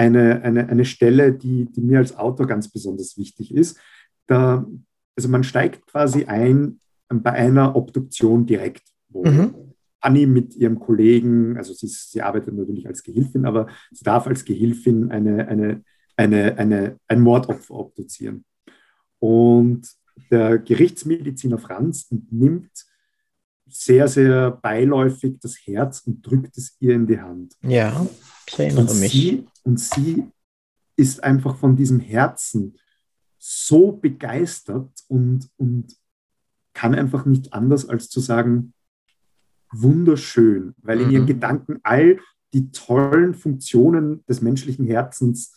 eine, eine, eine Stelle, die, die mir als Autor ganz besonders wichtig ist. Da, also man steigt quasi ein bei einer Obduktion direkt, wo mhm. Annie mit ihrem Kollegen, also sie, sie arbeitet natürlich als Gehilfin, aber sie darf als Gehilfin eine, eine, eine, eine, ein Mordopfer obduzieren. Und der Gerichtsmediziner Franz nimmt sehr, sehr beiläufig das Herz und drückt es ihr in die Hand. Ja, ich erinnere und mich. Sie, und sie ist einfach von diesem Herzen so begeistert und, und kann einfach nicht anders als zu sagen, wunderschön, weil mhm. in ihren mhm. Gedanken all die tollen Funktionen des menschlichen Herzens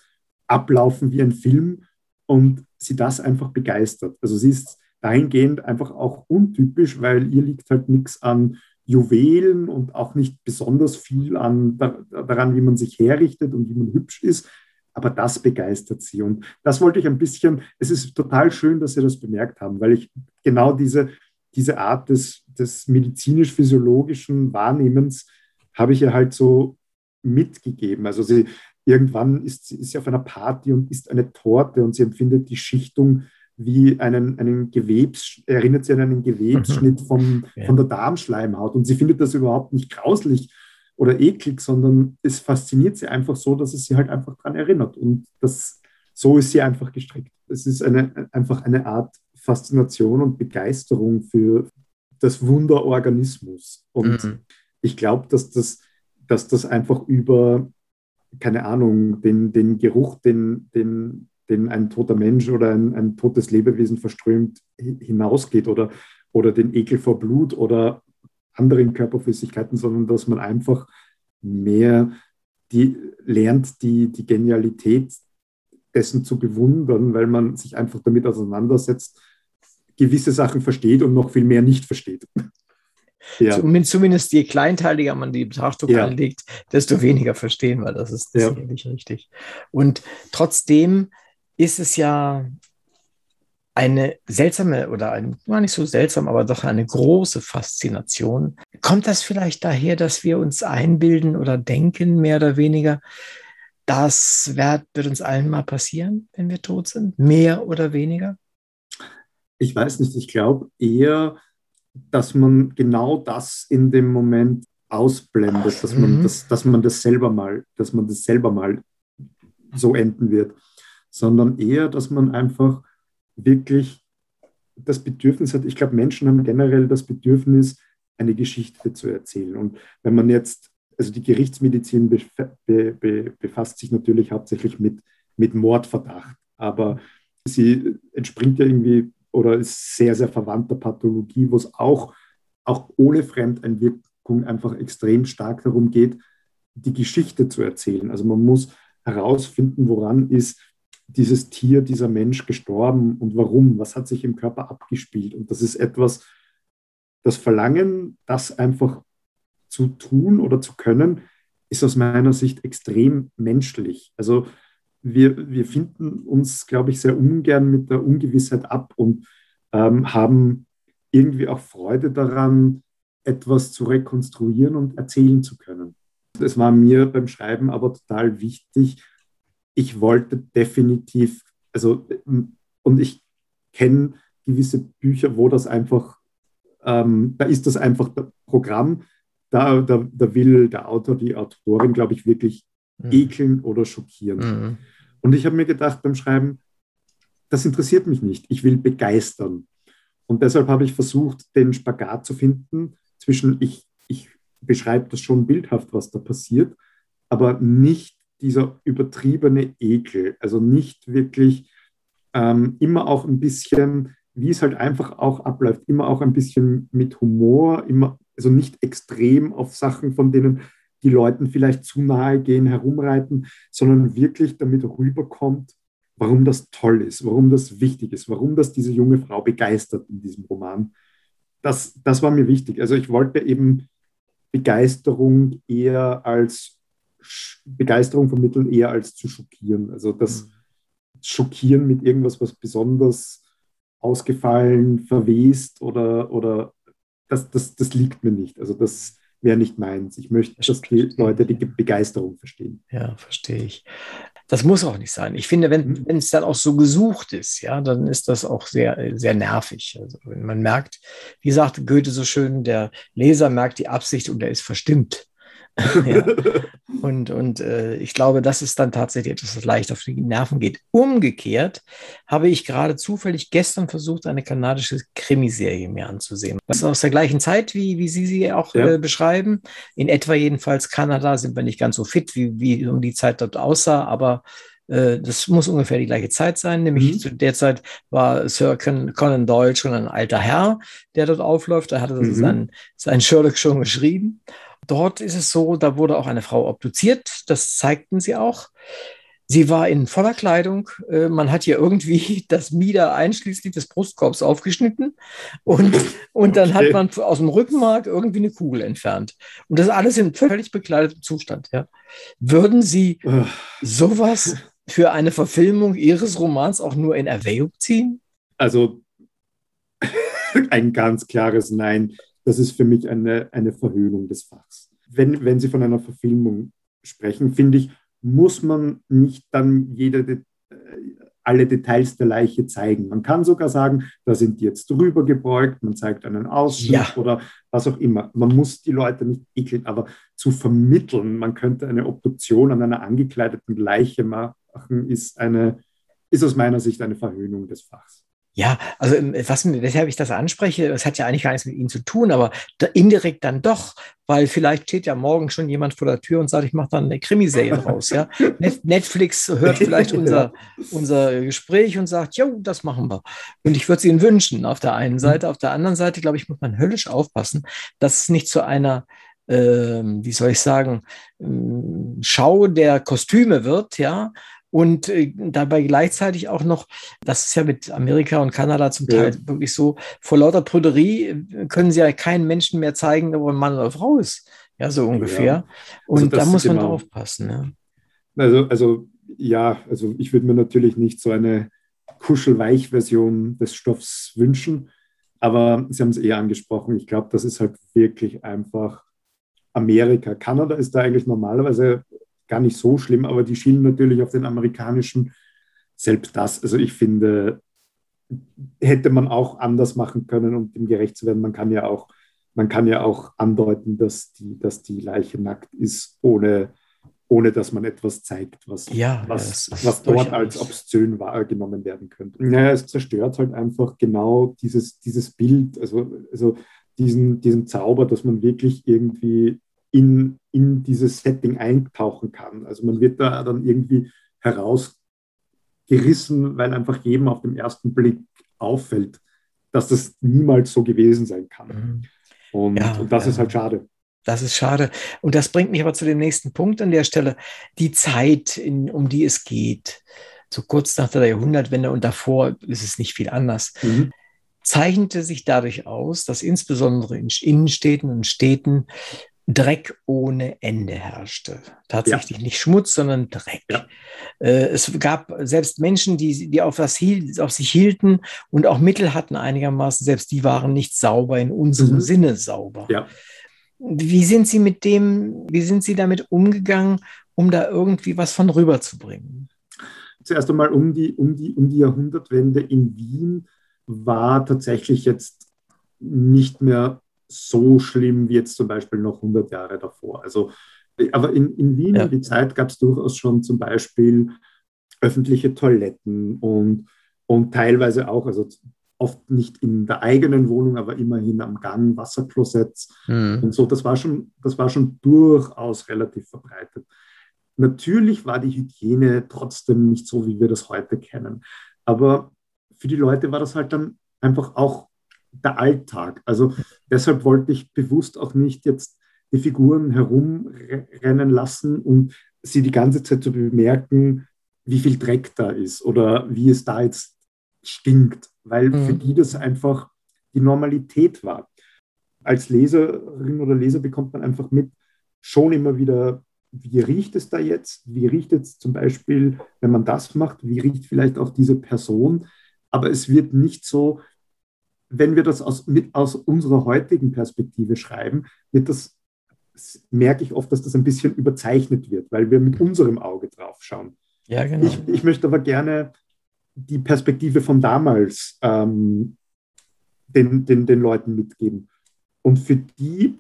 ablaufen wie ein Film und sie das einfach begeistert. Also sie ist dahingehend einfach auch untypisch, weil ihr liegt halt nichts an Juwelen und auch nicht besonders viel an, daran, wie man sich herrichtet und wie man hübsch ist. Aber das begeistert sie. Und das wollte ich ein bisschen, es ist total schön, dass Sie das bemerkt haben, weil ich genau diese, diese Art des, des medizinisch-physiologischen Wahrnehmens habe ich ihr halt so mitgegeben. Also sie, irgendwann ist sie, ist sie auf einer Party und isst eine Torte und sie empfindet die Schichtung wie einen, einen Gewebs, erinnert sie an einen Gewebsschnitt mhm. vom, ja. von der Darmschleimhaut. Und sie findet das überhaupt nicht grauslich oder eklig, sondern es fasziniert sie einfach so, dass es sie halt einfach daran erinnert. Und das, so ist sie einfach gestrickt. Es ist eine, einfach eine Art Faszination und Begeisterung für das Wunderorganismus. Und mhm. ich glaube, dass das, dass das einfach über, keine Ahnung, den, den Geruch, den, den den ein toter Mensch oder ein, ein totes Lebewesen verströmt, hinausgeht oder, oder den Ekel vor Blut oder anderen Körperflüssigkeiten, sondern dass man einfach mehr die, lernt, die, die Genialität dessen zu bewundern, weil man sich einfach damit auseinandersetzt, gewisse Sachen versteht und noch viel mehr nicht versteht. Ja. Zumindest je kleinteiliger man die Betrachtung ja. anlegt, desto weniger verstehen wir. Das ist sicherlich ja. richtig. Und trotzdem ist es ja eine seltsame oder ein, war nicht so seltsam, aber doch eine große Faszination. Kommt das vielleicht daher, dass wir uns einbilden oder denken, mehr oder weniger, das wird, wird uns allen mal passieren, wenn wir tot sind? Mehr oder weniger? Ich weiß nicht. Ich glaube eher, dass man genau das in dem Moment ausblendet, dass man, mhm. das, dass man das selber mal, dass man das selber mal so enden wird sondern eher, dass man einfach wirklich das Bedürfnis hat. Ich glaube, Menschen haben generell das Bedürfnis, eine Geschichte zu erzählen. Und wenn man jetzt, also die Gerichtsmedizin be, be, befasst sich natürlich hauptsächlich mit, mit Mordverdacht, aber sie entspringt ja irgendwie oder ist sehr, sehr verwandt der Pathologie, wo es auch, auch ohne Fremdeinwirkung einfach extrem stark darum geht, die Geschichte zu erzählen. Also man muss herausfinden, woran ist dieses Tier, dieser Mensch gestorben und warum? Was hat sich im Körper abgespielt? Und das ist etwas, das Verlangen, das einfach zu tun oder zu können, ist aus meiner Sicht extrem menschlich. Also wir, wir finden uns, glaube ich, sehr ungern mit der Ungewissheit ab und ähm, haben irgendwie auch Freude daran, etwas zu rekonstruieren und erzählen zu können. Es war mir beim Schreiben aber total wichtig, ich wollte definitiv, also, und ich kenne gewisse Bücher, wo das einfach, ähm, da ist das einfach das Programm, da, da, da will der Autor, die Autorin, glaube ich, wirklich mhm. ekeln oder schockieren. Mhm. Und ich habe mir gedacht beim Schreiben, das interessiert mich nicht. Ich will begeistern. Und deshalb habe ich versucht, den Spagat zu finden zwischen, ich, ich beschreibe das schon bildhaft, was da passiert, aber nicht dieser übertriebene Ekel, also nicht wirklich ähm, immer auch ein bisschen, wie es halt einfach auch abläuft, immer auch ein bisschen mit Humor, immer, also nicht extrem auf Sachen, von denen die Leuten vielleicht zu nahe gehen, herumreiten, sondern wirklich damit rüberkommt, warum das toll ist, warum das wichtig ist, warum das diese junge Frau begeistert in diesem Roman. Das, das war mir wichtig. Also ich wollte eben Begeisterung eher als Begeisterung vermitteln, eher als zu schockieren. Also das mhm. Schockieren mit irgendwas, was besonders ausgefallen, verwest oder, oder das, das, das liegt mir nicht. Also das wäre nicht meins. Ich möchte, dass die Leute die Begeisterung verstehen. Ja, verstehe ich. Das muss auch nicht sein. Ich finde, wenn mhm. es dann auch so gesucht ist, ja, dann ist das auch sehr, sehr nervig. Also wenn man merkt, wie sagt Goethe so schön, der Leser merkt die Absicht und er ist verstimmt. ja. Und, und äh, ich glaube, das ist dann tatsächlich etwas, das leicht auf die Nerven geht. Umgekehrt habe ich gerade zufällig gestern versucht, eine kanadische Krimiserie mir anzusehen. Das ist aus der gleichen Zeit, wie, wie Sie sie auch ja. äh, beschreiben. In etwa jedenfalls Kanada sind wir nicht ganz so fit, wie, wie um die Zeit dort aussah, aber äh, das muss ungefähr die gleiche Zeit sein, nämlich mhm. zu der Zeit war Sir Conan Doyle schon ein alter Herr, der dort aufläuft. Er hatte mhm. seinen, seinen Sherlock schon geschrieben. Dort ist es so, da wurde auch eine Frau obduziert, das zeigten sie auch. Sie war in voller Kleidung. Äh, man hat ihr irgendwie das Mieder einschließlich des Brustkorbs aufgeschnitten und, und dann okay. hat man aus dem Rückenmark irgendwie eine Kugel entfernt. Und das alles in völlig bekleidetem Zustand. Ja. Würden Sie sowas für eine Verfilmung Ihres Romans auch nur in Erwägung ziehen? Also ein ganz klares Nein. Das ist für mich eine, eine Verhöhnung des Fachs. Wenn, wenn Sie von einer Verfilmung sprechen, finde ich, muss man nicht dann jede, äh, alle Details der Leiche zeigen. Man kann sogar sagen, da sind die jetzt drüber gebeugt, man zeigt einen Ausschnitt ja. oder was auch immer. Man muss die Leute nicht ekeln, aber zu vermitteln, man könnte eine Obduktion an einer angekleideten Leiche machen, ist, eine, ist aus meiner Sicht eine Verhöhnung des Fachs. Ja, also ähm, was, weshalb ich das anspreche, das hat ja eigentlich gar nichts mit Ihnen zu tun, aber indirekt dann doch, weil vielleicht steht ja morgen schon jemand vor der Tür und sagt, ich mache dann eine Krimiserie draus. Ja? Netflix hört vielleicht unser, unser Gespräch und sagt, jo, das machen wir. Und ich würde es Ihnen wünschen, auf der einen mhm. Seite. Auf der anderen Seite, glaube ich, muss man höllisch aufpassen, dass es nicht zu einer ähm, wie soll ich sagen, ähm, Schau der Kostüme wird, ja, und äh, dabei gleichzeitig auch noch, das ist ja mit Amerika und Kanada zum Teil ja. wirklich so, vor lauter Prüderie äh, können sie ja keinen Menschen mehr zeigen, ob ein Mann oder Frau ist. Ja, so ungefähr. Ja. Also und da muss man genau. aufpassen. Ja. Also, also ja, also ich würde mir natürlich nicht so eine Kuschelweich-Version des Stoffs wünschen, aber Sie haben es eher angesprochen. Ich glaube, das ist halt wirklich einfach Amerika. Kanada ist da eigentlich normalerweise gar nicht so schlimm, aber die schienen natürlich auf den amerikanischen, selbst das, also ich finde, hätte man auch anders machen können, um dem gerecht zu werden. Man kann ja auch, man kann ja auch andeuten, dass die, dass die Leiche nackt ist, ohne, ohne dass man etwas zeigt, was, ja, was, ja, was dort als obszön wahrgenommen werden könnte. Naja, es zerstört halt einfach genau dieses, dieses Bild, also, also diesen, diesen Zauber, dass man wirklich irgendwie in, in dieses Setting eintauchen kann. Also man wird da dann irgendwie herausgerissen, weil einfach jedem auf den ersten Blick auffällt, dass das niemals so gewesen sein kann. Mhm. Und, ja, und das ja. ist halt schade. Das ist schade. Und das bringt mich aber zu dem nächsten Punkt an der Stelle. Die Zeit, in, um die es geht. So kurz nach der Jahrhundertwende und davor ist es nicht viel anders. Mhm zeichnete sich dadurch aus, dass insbesondere in Innenstädten und Städten Dreck ohne Ende herrschte. Tatsächlich ja. nicht Schmutz, sondern Dreck. Ja. Äh, es gab selbst Menschen, die, die auf, das, auf sich hielten und auch Mittel hatten einigermaßen, selbst die waren nicht sauber in unserem mhm. Sinne sauber. Ja. Wie sind Sie mit dem, wie sind Sie damit umgegangen, um da irgendwie was von rüberzubringen? Zuerst einmal um die, um die, um die Jahrhundertwende in Wien war tatsächlich jetzt nicht mehr so schlimm wie jetzt zum Beispiel noch 100 Jahre davor. Also, aber in, in Wien ja. in die Zeit gab es durchaus schon zum Beispiel öffentliche Toiletten und, und teilweise auch, also oft nicht in der eigenen Wohnung, aber immerhin am Gang Wasserklosetts mhm. und so. Das war, schon, das war schon durchaus relativ verbreitet. Natürlich war die Hygiene trotzdem nicht so, wie wir das heute kennen. Aber für die Leute war das halt dann einfach auch der Alltag. Also deshalb wollte ich bewusst auch nicht jetzt die Figuren herumrennen lassen und sie die ganze Zeit zu bemerken, wie viel Dreck da ist oder wie es da jetzt stinkt, weil mhm. für die das einfach die Normalität war. Als Leserin oder Leser bekommt man einfach mit, schon immer wieder, wie riecht es da jetzt? Wie riecht es zum Beispiel, wenn man das macht? Wie riecht vielleicht auch diese Person? Aber es wird nicht so, wenn wir das aus, mit, aus unserer heutigen Perspektive schreiben, wird das, merke ich oft, dass das ein bisschen überzeichnet wird, weil wir mit unserem Auge drauf schauen. Ja, genau. Ich, ich möchte aber gerne die Perspektive von damals ähm, den, den, den Leuten mitgeben. Und für die,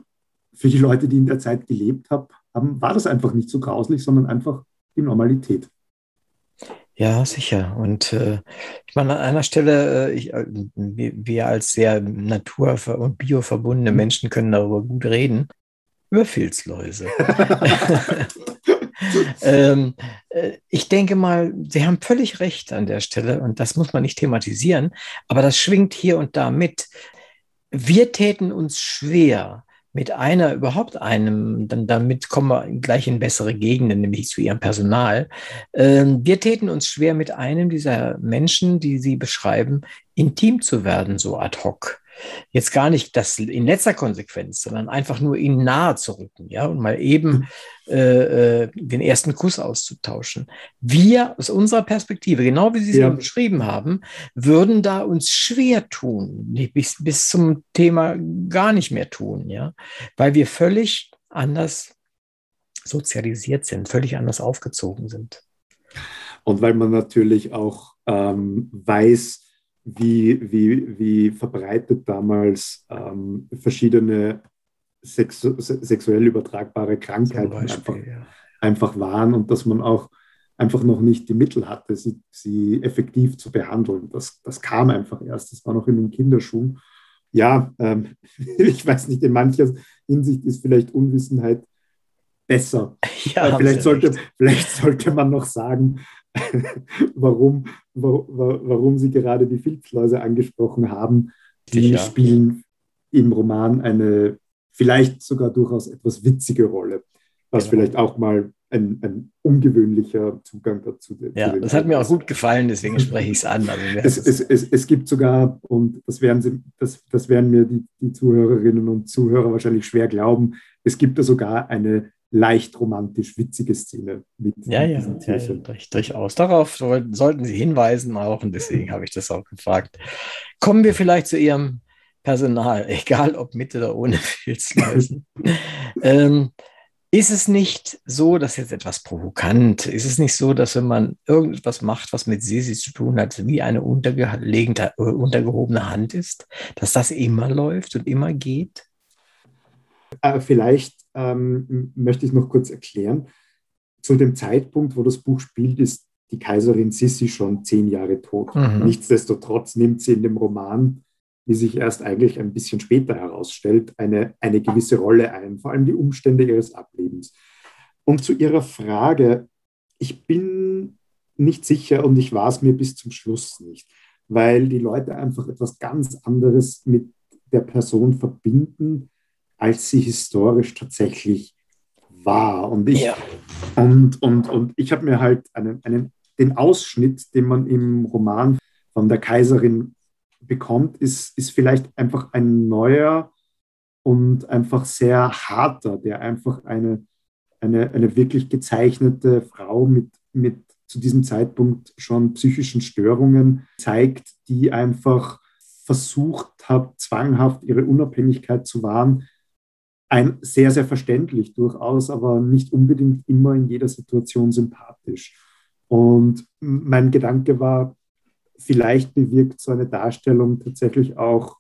für die Leute, die in der Zeit gelebt haben, war das einfach nicht so grauslich, sondern einfach die Normalität. Ja, sicher. Und äh, ich meine, an einer Stelle, äh, ich, äh, wir als sehr natur- und bioverbundene mhm. Menschen können darüber gut reden, über Filzläuse. ähm, äh, ich denke mal, Sie haben völlig recht an der Stelle und das muss man nicht thematisieren, aber das schwingt hier und da mit. Wir täten uns schwer, mit einer, überhaupt einem, dann damit kommen wir gleich in bessere Gegenden, nämlich zu ihrem Personal. Ähm, wir täten uns schwer, mit einem dieser Menschen, die Sie beschreiben, intim zu werden, so ad hoc jetzt gar nicht das in letzter Konsequenz, sondern einfach nur ihnen nahe zu rücken, ja, und mal eben äh, äh, den ersten Kuss auszutauschen. Wir aus unserer Perspektive, genau wie Sie es ja. beschrieben haben, würden da uns schwer tun, bis, bis zum Thema gar nicht mehr tun, ja, weil wir völlig anders sozialisiert sind, völlig anders aufgezogen sind. Und weil man natürlich auch ähm, weiß, wie, wie, wie verbreitet damals ähm, verschiedene sexu sexuell übertragbare Krankheiten Beispiel, einfach, ja. einfach, waren und dass man auch einfach noch nicht die Mittel hatte, sie, sie effektiv zu behandeln. Das, das kam einfach erst, das war noch in den Kinderschuhen. Ja, ähm, ich weiß nicht, in mancher Hinsicht ist vielleicht Unwissenheit besser. Ja, vielleicht, sollte, vielleicht sollte man noch sagen, warum, wo, warum Sie gerade die Filzläuse angesprochen haben. Die Sicher. spielen im Roman eine vielleicht sogar durchaus etwas witzige Rolle, was genau. vielleicht auch mal ein, ein, ungewöhnlicher Zugang dazu ist. Ja, das hat mir auch gut gefallen, deswegen spreche ich es an. Es, es, es, es, gibt sogar, und das werden, Sie, das, das werden mir die, die Zuhörerinnen und Zuhörer wahrscheinlich schwer glauben, es gibt da sogar eine leicht romantisch witzige Szene mit ja, ja, ja, ja, durchaus. Darauf sollten Sie hinweisen auch und deswegen habe ich das auch gefragt. Kommen wir vielleicht zu Ihrem Personal, egal ob mit oder ohne Filzläusen. ähm, ist es nicht so, dass jetzt etwas provokant, ist es nicht so, dass wenn man irgendetwas macht, was mit Sisi zu tun hat, wie eine untergelegene, äh, untergehobene Hand ist, dass das immer läuft und immer geht? Äh, vielleicht ähm, möchte ich noch kurz erklären. Zu dem Zeitpunkt, wo das Buch spielt, ist die Kaiserin Sissi schon zehn Jahre tot. Mhm. Nichtsdestotrotz nimmt sie in dem Roman, wie sich erst eigentlich ein bisschen später herausstellt, eine, eine gewisse Rolle ein, vor allem die Umstände ihres Ablebens. Und zu Ihrer Frage, ich bin nicht sicher und ich war es mir bis zum Schluss nicht, weil die Leute einfach etwas ganz anderes mit der Person verbinden, als sie historisch tatsächlich war. Und ich, ja. und, und, und ich habe mir halt einen, einen, den Ausschnitt, den man im Roman von der Kaiserin bekommt, ist, ist vielleicht einfach ein neuer und einfach sehr harter, der einfach eine, eine, eine wirklich gezeichnete Frau mit, mit zu diesem Zeitpunkt schon psychischen Störungen zeigt, die einfach versucht hat, zwanghaft ihre Unabhängigkeit zu wahren, ein, sehr, sehr verständlich durchaus, aber nicht unbedingt immer in jeder Situation sympathisch. Und mein Gedanke war, vielleicht bewirkt so eine Darstellung tatsächlich auch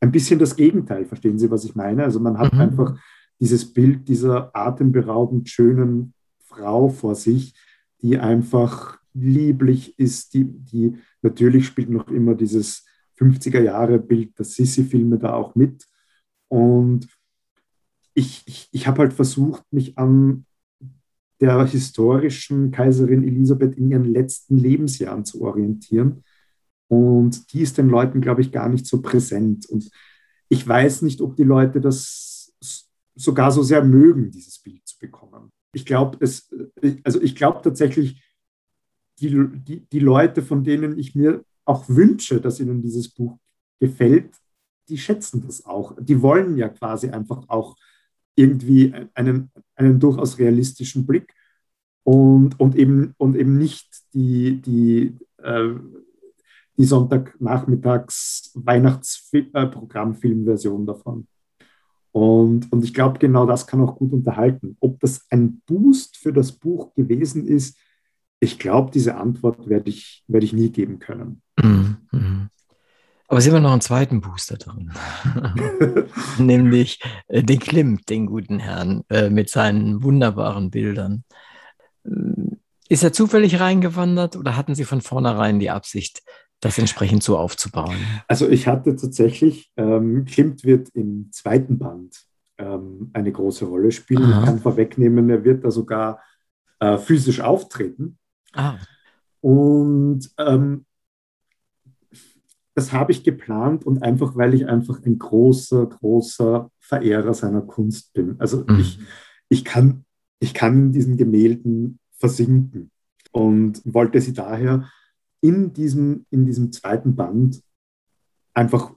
ein bisschen das Gegenteil. Verstehen Sie, was ich meine? Also man hat mhm. einfach dieses Bild dieser atemberaubend schönen Frau vor sich, die einfach lieblich ist, die, die natürlich spielt noch immer dieses 50er Jahre Bild der Sissi-Filme da auch mit. Und ich, ich, ich habe halt versucht, mich an der historischen Kaiserin Elisabeth in ihren letzten Lebensjahren zu orientieren. Und die ist den Leuten, glaube ich, gar nicht so präsent. Und ich weiß nicht, ob die Leute das sogar so sehr mögen, dieses Bild zu bekommen. Ich glaube, es, also ich glaube tatsächlich, die, die, die Leute, von denen ich mir auch wünsche, dass ihnen dieses Buch gefällt, die schätzen das auch. Die wollen ja quasi einfach auch irgendwie einen, einen durchaus realistischen Blick und, und, eben, und eben nicht die, die, äh, die Sonntagnachmittags Weihnachtsprogrammfilmversion davon. Und, und ich glaube, genau das kann auch gut unterhalten. Ob das ein Boost für das Buch gewesen ist, ich glaube, diese Antwort werde ich, werd ich nie geben können. Mhm. Aber es ist immer noch einen zweiten Booster drin, nämlich äh, den Klimt, den guten Herrn, äh, mit seinen wunderbaren Bildern. Äh, ist er zufällig reingewandert oder hatten Sie von vornherein die Absicht, das entsprechend so aufzubauen? Also ich hatte tatsächlich, ähm, Klimt wird im zweiten Band ähm, eine große Rolle spielen. Aha. Ich kann vorwegnehmen, er wird da sogar äh, physisch auftreten. Ah. Und ähm, das habe ich geplant und einfach, weil ich einfach ein großer, großer Verehrer seiner Kunst bin. Also mhm. ich, ich, kann, ich kann in diesen Gemälden versinken und wollte sie daher in diesem, in diesem zweiten Band einfach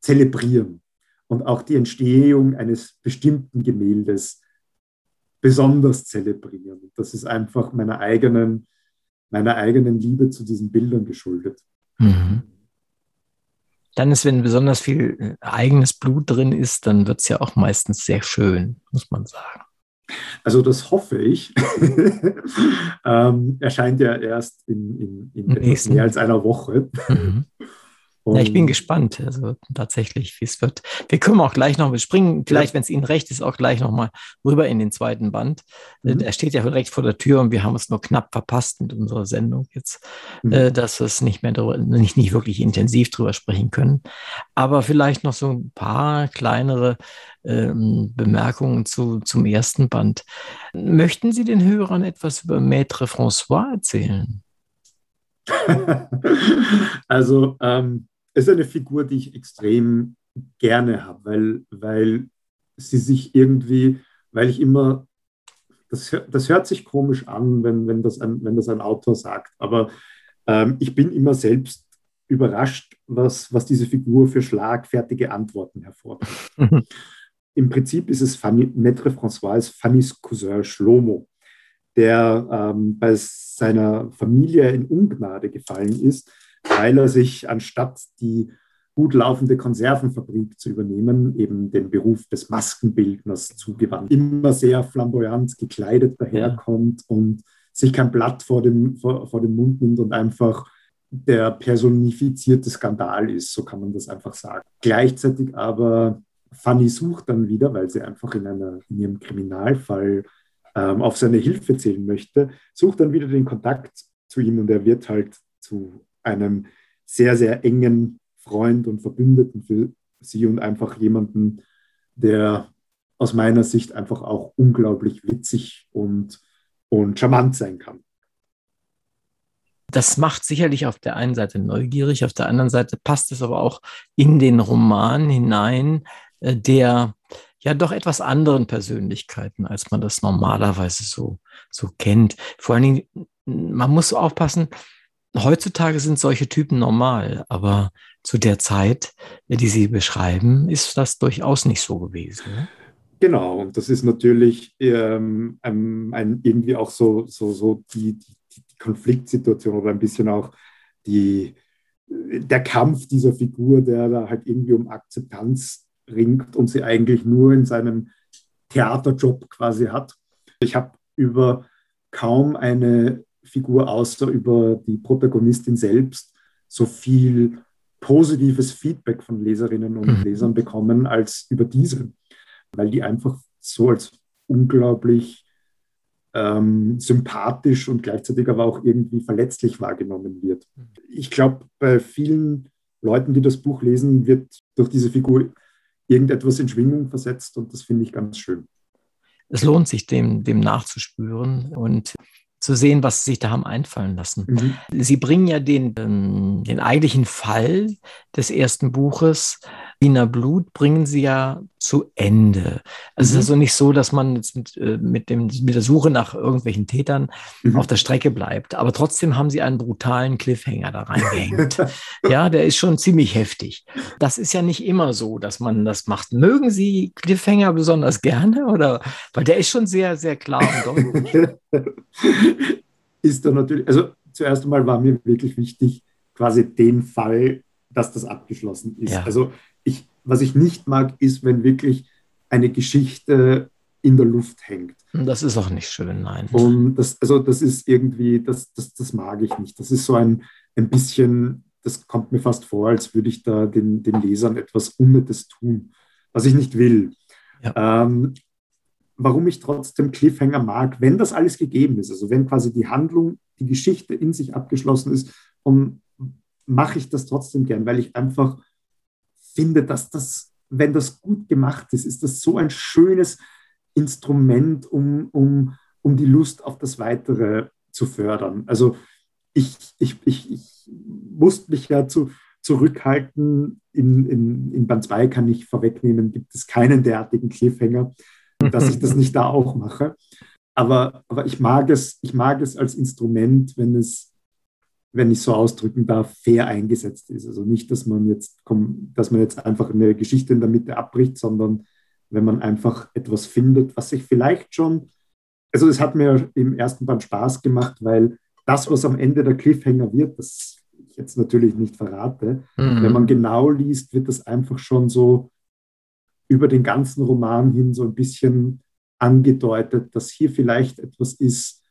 zelebrieren und auch die Entstehung eines bestimmten Gemäldes besonders zelebrieren. Das ist einfach meiner eigenen, meiner eigenen Liebe zu diesen Bildern geschuldet. Mhm dann ist, wenn besonders viel äh, eigenes Blut drin ist, dann wird es ja auch meistens sehr schön, muss man sagen. Also das hoffe ich. ähm, erscheint ja erst in, in, in mehr als einer Woche. Mhm. Ja, ich bin gespannt, also tatsächlich, wie es wird. Wir können auch gleich noch, wir springen vielleicht, ja. wenn es Ihnen recht ist, auch gleich nochmal rüber in den zweiten Band. Mhm. Er steht ja direkt vor der Tür und wir haben es nur knapp verpasst mit unserer Sendung jetzt, mhm. äh, dass wir es nicht mehr darüber, nicht, nicht wirklich intensiv drüber sprechen können. Aber vielleicht noch so ein paar kleinere ähm, Bemerkungen zu, zum ersten Band. Möchten Sie den Hörern etwas über Maître François erzählen? also ähm, ist eine Figur, die ich extrem gerne habe, weil, weil sie sich irgendwie, weil ich immer, das, das hört sich komisch an, wenn, wenn, das, ein, wenn das ein Autor sagt, aber ähm, ich bin immer selbst überrascht, was, was diese Figur für schlagfertige Antworten hervorbringt. Im Prinzip ist es Fanny, Maître François, ist Fannys Cousin Schlomo, der ähm, bei seiner Familie in Ungnade gefallen ist weil er sich anstatt die gut laufende Konservenfabrik zu übernehmen, eben den Beruf des Maskenbildners zugewandt. Immer sehr flamboyant gekleidet daherkommt und sich kein Blatt vor dem, vor, vor dem Mund nimmt und einfach der personifizierte Skandal ist, so kann man das einfach sagen. Gleichzeitig aber Fanny sucht dann wieder, weil sie einfach in, einer, in ihrem Kriminalfall ähm, auf seine Hilfe zählen möchte, sucht dann wieder den Kontakt zu ihm und er wird halt zu einem sehr, sehr engen Freund und Verbündeten für sie und einfach jemanden, der aus meiner Sicht einfach auch unglaublich witzig und, und charmant sein kann. Das macht sicherlich auf der einen Seite neugierig, auf der anderen Seite passt es aber auch in den Roman hinein, äh, der ja doch etwas anderen Persönlichkeiten, als man das normalerweise so, so kennt. Vor allen Dingen, man muss aufpassen, heutzutage sind solche Typen normal, aber zu der Zeit, die Sie beschreiben, ist das durchaus nicht so gewesen. Ne? Genau, und das ist natürlich ähm, ein, ein, irgendwie auch so, so, so die, die, die, Konfliktsituation oder ein bisschen auch die, der Kampf dieser Figur, der da halt irgendwie um Akzeptanz ringt und sie eigentlich nur in seinem Theaterjob quasi hat. Ich habe über kaum eine Figur außer über die Protagonistin selbst so viel positives Feedback von Leserinnen und mhm. Lesern bekommen als über diese, weil die einfach so als unglaublich ähm, sympathisch und gleichzeitig aber auch irgendwie verletzlich wahrgenommen wird. Ich glaube, bei vielen Leuten, die das Buch lesen, wird durch diese Figur irgendetwas in Schwingung versetzt und das finde ich ganz schön. Es lohnt sich, dem, dem nachzuspüren und zu sehen, was sie sich da haben einfallen lassen. Mhm. Sie bringen ja den, ähm, den eigentlichen Fall des ersten Buches Wiener Blut bringen sie ja zu Ende. Also mhm. es ist also nicht so, dass man jetzt mit, äh, mit, dem, mit der Suche nach irgendwelchen Tätern mhm. auf der Strecke bleibt. Aber trotzdem haben sie einen brutalen Cliffhanger da reingehängt. ja, der ist schon ziemlich heftig. Das ist ja nicht immer so, dass man das macht. Mögen Sie Cliffhanger besonders gerne? Oder weil der ist schon sehr, sehr klar und deutlich. ist da natürlich, also zuerst einmal war mir wirklich wichtig, quasi den Fall dass das abgeschlossen ist. Ja. Also ich, was ich nicht mag, ist, wenn wirklich eine Geschichte in der Luft hängt. Das ist auch nicht schön, nein. Und das, also das ist irgendwie, das, das, das mag ich nicht. Das ist so ein, ein bisschen, das kommt mir fast vor, als würde ich da den, den Lesern etwas Unnettes tun, was ich nicht will. Ja. Ähm, warum ich trotzdem Cliffhanger mag, wenn das alles gegeben ist, also wenn quasi die Handlung, die Geschichte in sich abgeschlossen ist, um, mache ich das trotzdem gern, weil ich einfach finde, dass das, wenn das gut gemacht ist, ist das so ein schönes Instrument, um, um, um die Lust auf das Weitere zu fördern. Also ich, ich, ich, ich musste mich ja zu, zurückhalten. In, in, in Band 2 kann ich vorwegnehmen, gibt es keinen derartigen Cliffhanger, dass ich das nicht da auch mache. Aber, aber ich, mag es, ich mag es als Instrument, wenn es wenn ich so ausdrücken darf, fair eingesetzt ist. Also nicht, dass man jetzt, dass man jetzt einfach eine Geschichte in der Mitte abbricht, sondern wenn man einfach etwas findet, was sich vielleicht schon, also es hat mir im ersten Band Spaß gemacht, weil das, was am Ende der Cliffhanger wird, das ich jetzt natürlich nicht verrate, mhm. wenn man genau liest, wird das einfach schon so über den ganzen Roman hin so ein bisschen angedeutet, dass hier vielleicht etwas ist,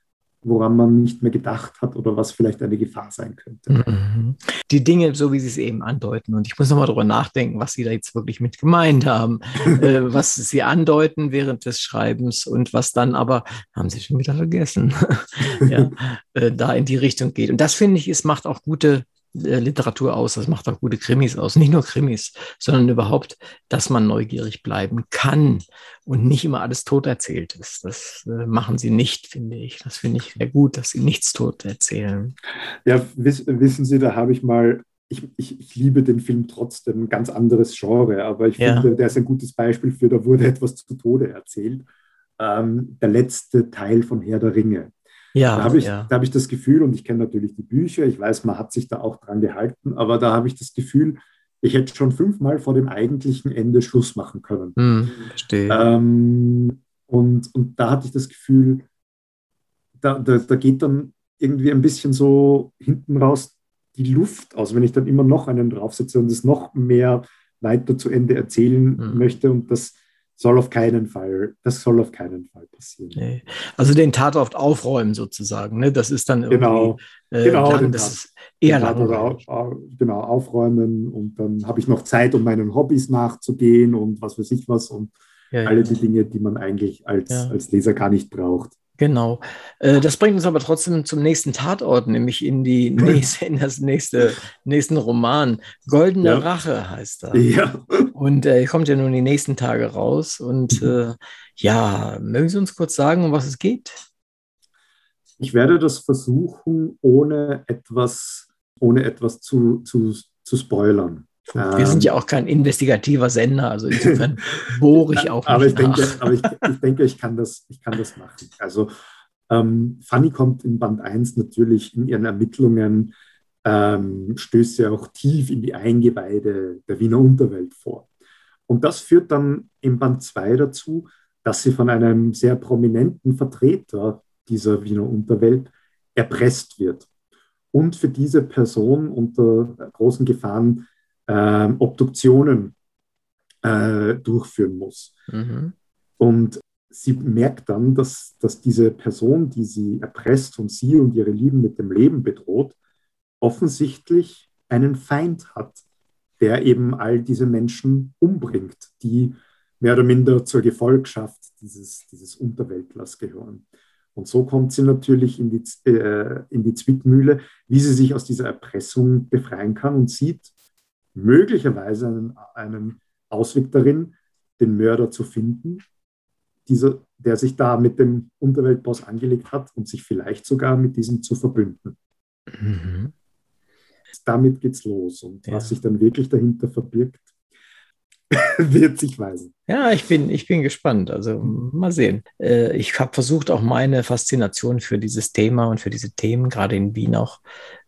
woran man nicht mehr gedacht hat oder was vielleicht eine Gefahr sein könnte. Mhm. Die Dinge, so wie Sie es eben andeuten, und ich muss nochmal darüber nachdenken, was Sie da jetzt wirklich mit gemeint haben, äh, was Sie andeuten während des Schreibens und was dann aber, haben Sie schon wieder vergessen, ja, äh, da in die Richtung geht. Und das finde ich, es macht auch gute Literatur aus, das macht auch gute Krimis aus. Nicht nur Krimis, sondern überhaupt, dass man neugierig bleiben kann und nicht immer alles tot erzählt ist. Das äh, machen sie nicht, finde ich. Das finde ich sehr gut, dass sie nichts tot erzählen. Ja, wiss, wissen Sie, da habe ich mal ich, ich, ich, liebe den Film trotzdem, ein ganz anderes Genre, aber ich ja. finde, der ist ein gutes Beispiel für, da wurde etwas zu Tode erzählt. Ähm, der letzte Teil von Herr der Ringe. Ja, da habe ich, ja. hab ich das Gefühl, und ich kenne natürlich die Bücher, ich weiß, man hat sich da auch dran gehalten, aber da habe ich das Gefühl, ich hätte schon fünfmal vor dem eigentlichen Ende Schluss machen können. Hm, verstehe. Ähm, und, und da hatte ich das Gefühl, da, da, da geht dann irgendwie ein bisschen so hinten raus die Luft aus, wenn ich dann immer noch einen draufsetze und es noch mehr weiter zu Ende erzählen hm. möchte. Und das, soll auf keinen Fall, das soll auf keinen Fall passieren. Nee. Also den Tatort aufräumen sozusagen, ne? Das ist dann irgendwie genau, äh, genau, lang, das ist eher langweilig. Genau, aufräumen und dann habe ich noch Zeit, um meinen Hobbys nachzugehen und was weiß ich was und ja, alle ja. die Dinge, die man eigentlich als, ja. als Leser gar nicht braucht. Genau. Äh, das bringt uns aber trotzdem zum nächsten Tatort, nämlich in die nächste, in das nächste, nächsten Roman. Goldene ja. Rache heißt er. Ja. Und er äh, kommt ja nun die nächsten Tage raus. Und mhm. äh, ja, mögen Sie uns kurz sagen, um was es geht? Ich werde das versuchen, ohne etwas, ohne etwas zu, zu, zu spoilern. Wir sind ja auch kein investigativer Sender, also insofern bohre ich auch aber ich nach. Denke, aber ich, ich, denke, ich kann das, ich kann das machen. Also ähm, Fanny kommt in Band 1 natürlich in ihren Ermittlungen, ähm, stößt ja auch tief in die Eingeweide der Wiener Unterwelt vor. Und das führt dann in Band 2 dazu, dass sie von einem sehr prominenten Vertreter dieser Wiener Unterwelt erpresst wird und für diese Person unter großen Gefahren äh, Obduktionen äh, durchführen muss. Mhm. Und sie merkt dann, dass, dass diese Person, die sie erpresst und sie und ihre Lieben mit dem Leben bedroht, offensichtlich einen Feind hat, der eben all diese Menschen umbringt, die mehr oder minder zur Gefolgschaft dieses, dieses Unterweltlers gehören. Und so kommt sie natürlich in die, äh, in die Zwickmühle, wie sie sich aus dieser Erpressung befreien kann und sieht, möglicherweise einen, einen Ausweg darin, den Mörder zu finden, dieser, der sich da mit dem Unterweltboss angelegt hat und sich vielleicht sogar mit diesem zu verbünden. Mhm. Damit geht's los. Und ja. was sich dann wirklich dahinter verbirgt, wird sich weisen. Ja, ich bin, ich bin gespannt. Also mal sehen. Äh, ich habe versucht, auch meine Faszination für dieses Thema und für diese Themen, gerade in Wien auch,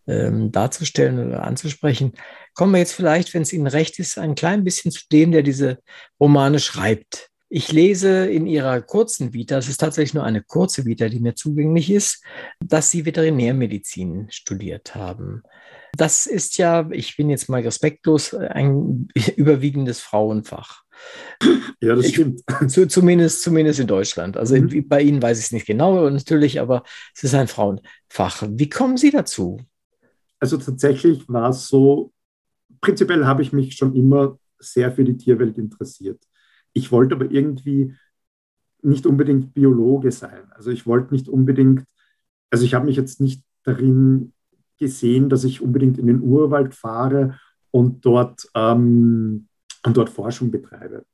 ähm, darzustellen oder anzusprechen. Kommen wir jetzt vielleicht, wenn es Ihnen recht ist, ein klein bisschen zu dem, der diese Romane schreibt. Ich lese in Ihrer kurzen Vita, es ist tatsächlich nur eine kurze Vita, die mir zugänglich ist, dass Sie Veterinärmedizin studiert haben. Das ist ja, ich bin jetzt mal respektlos, ein überwiegendes Frauenfach. Ja, das stimmt. zu, zumindest, zumindest in Deutschland. Also mhm. bei Ihnen weiß ich es nicht genau natürlich, aber es ist ein Frauenfach. Wie kommen Sie dazu? Also tatsächlich war es so, prinzipiell habe ich mich schon immer sehr für die Tierwelt interessiert. Ich wollte aber irgendwie nicht unbedingt Biologe sein. Also ich wollte nicht unbedingt, also ich habe mich jetzt nicht darin gesehen, dass ich unbedingt in den Urwald fahre und dort, ähm, und dort Forschung betreibe.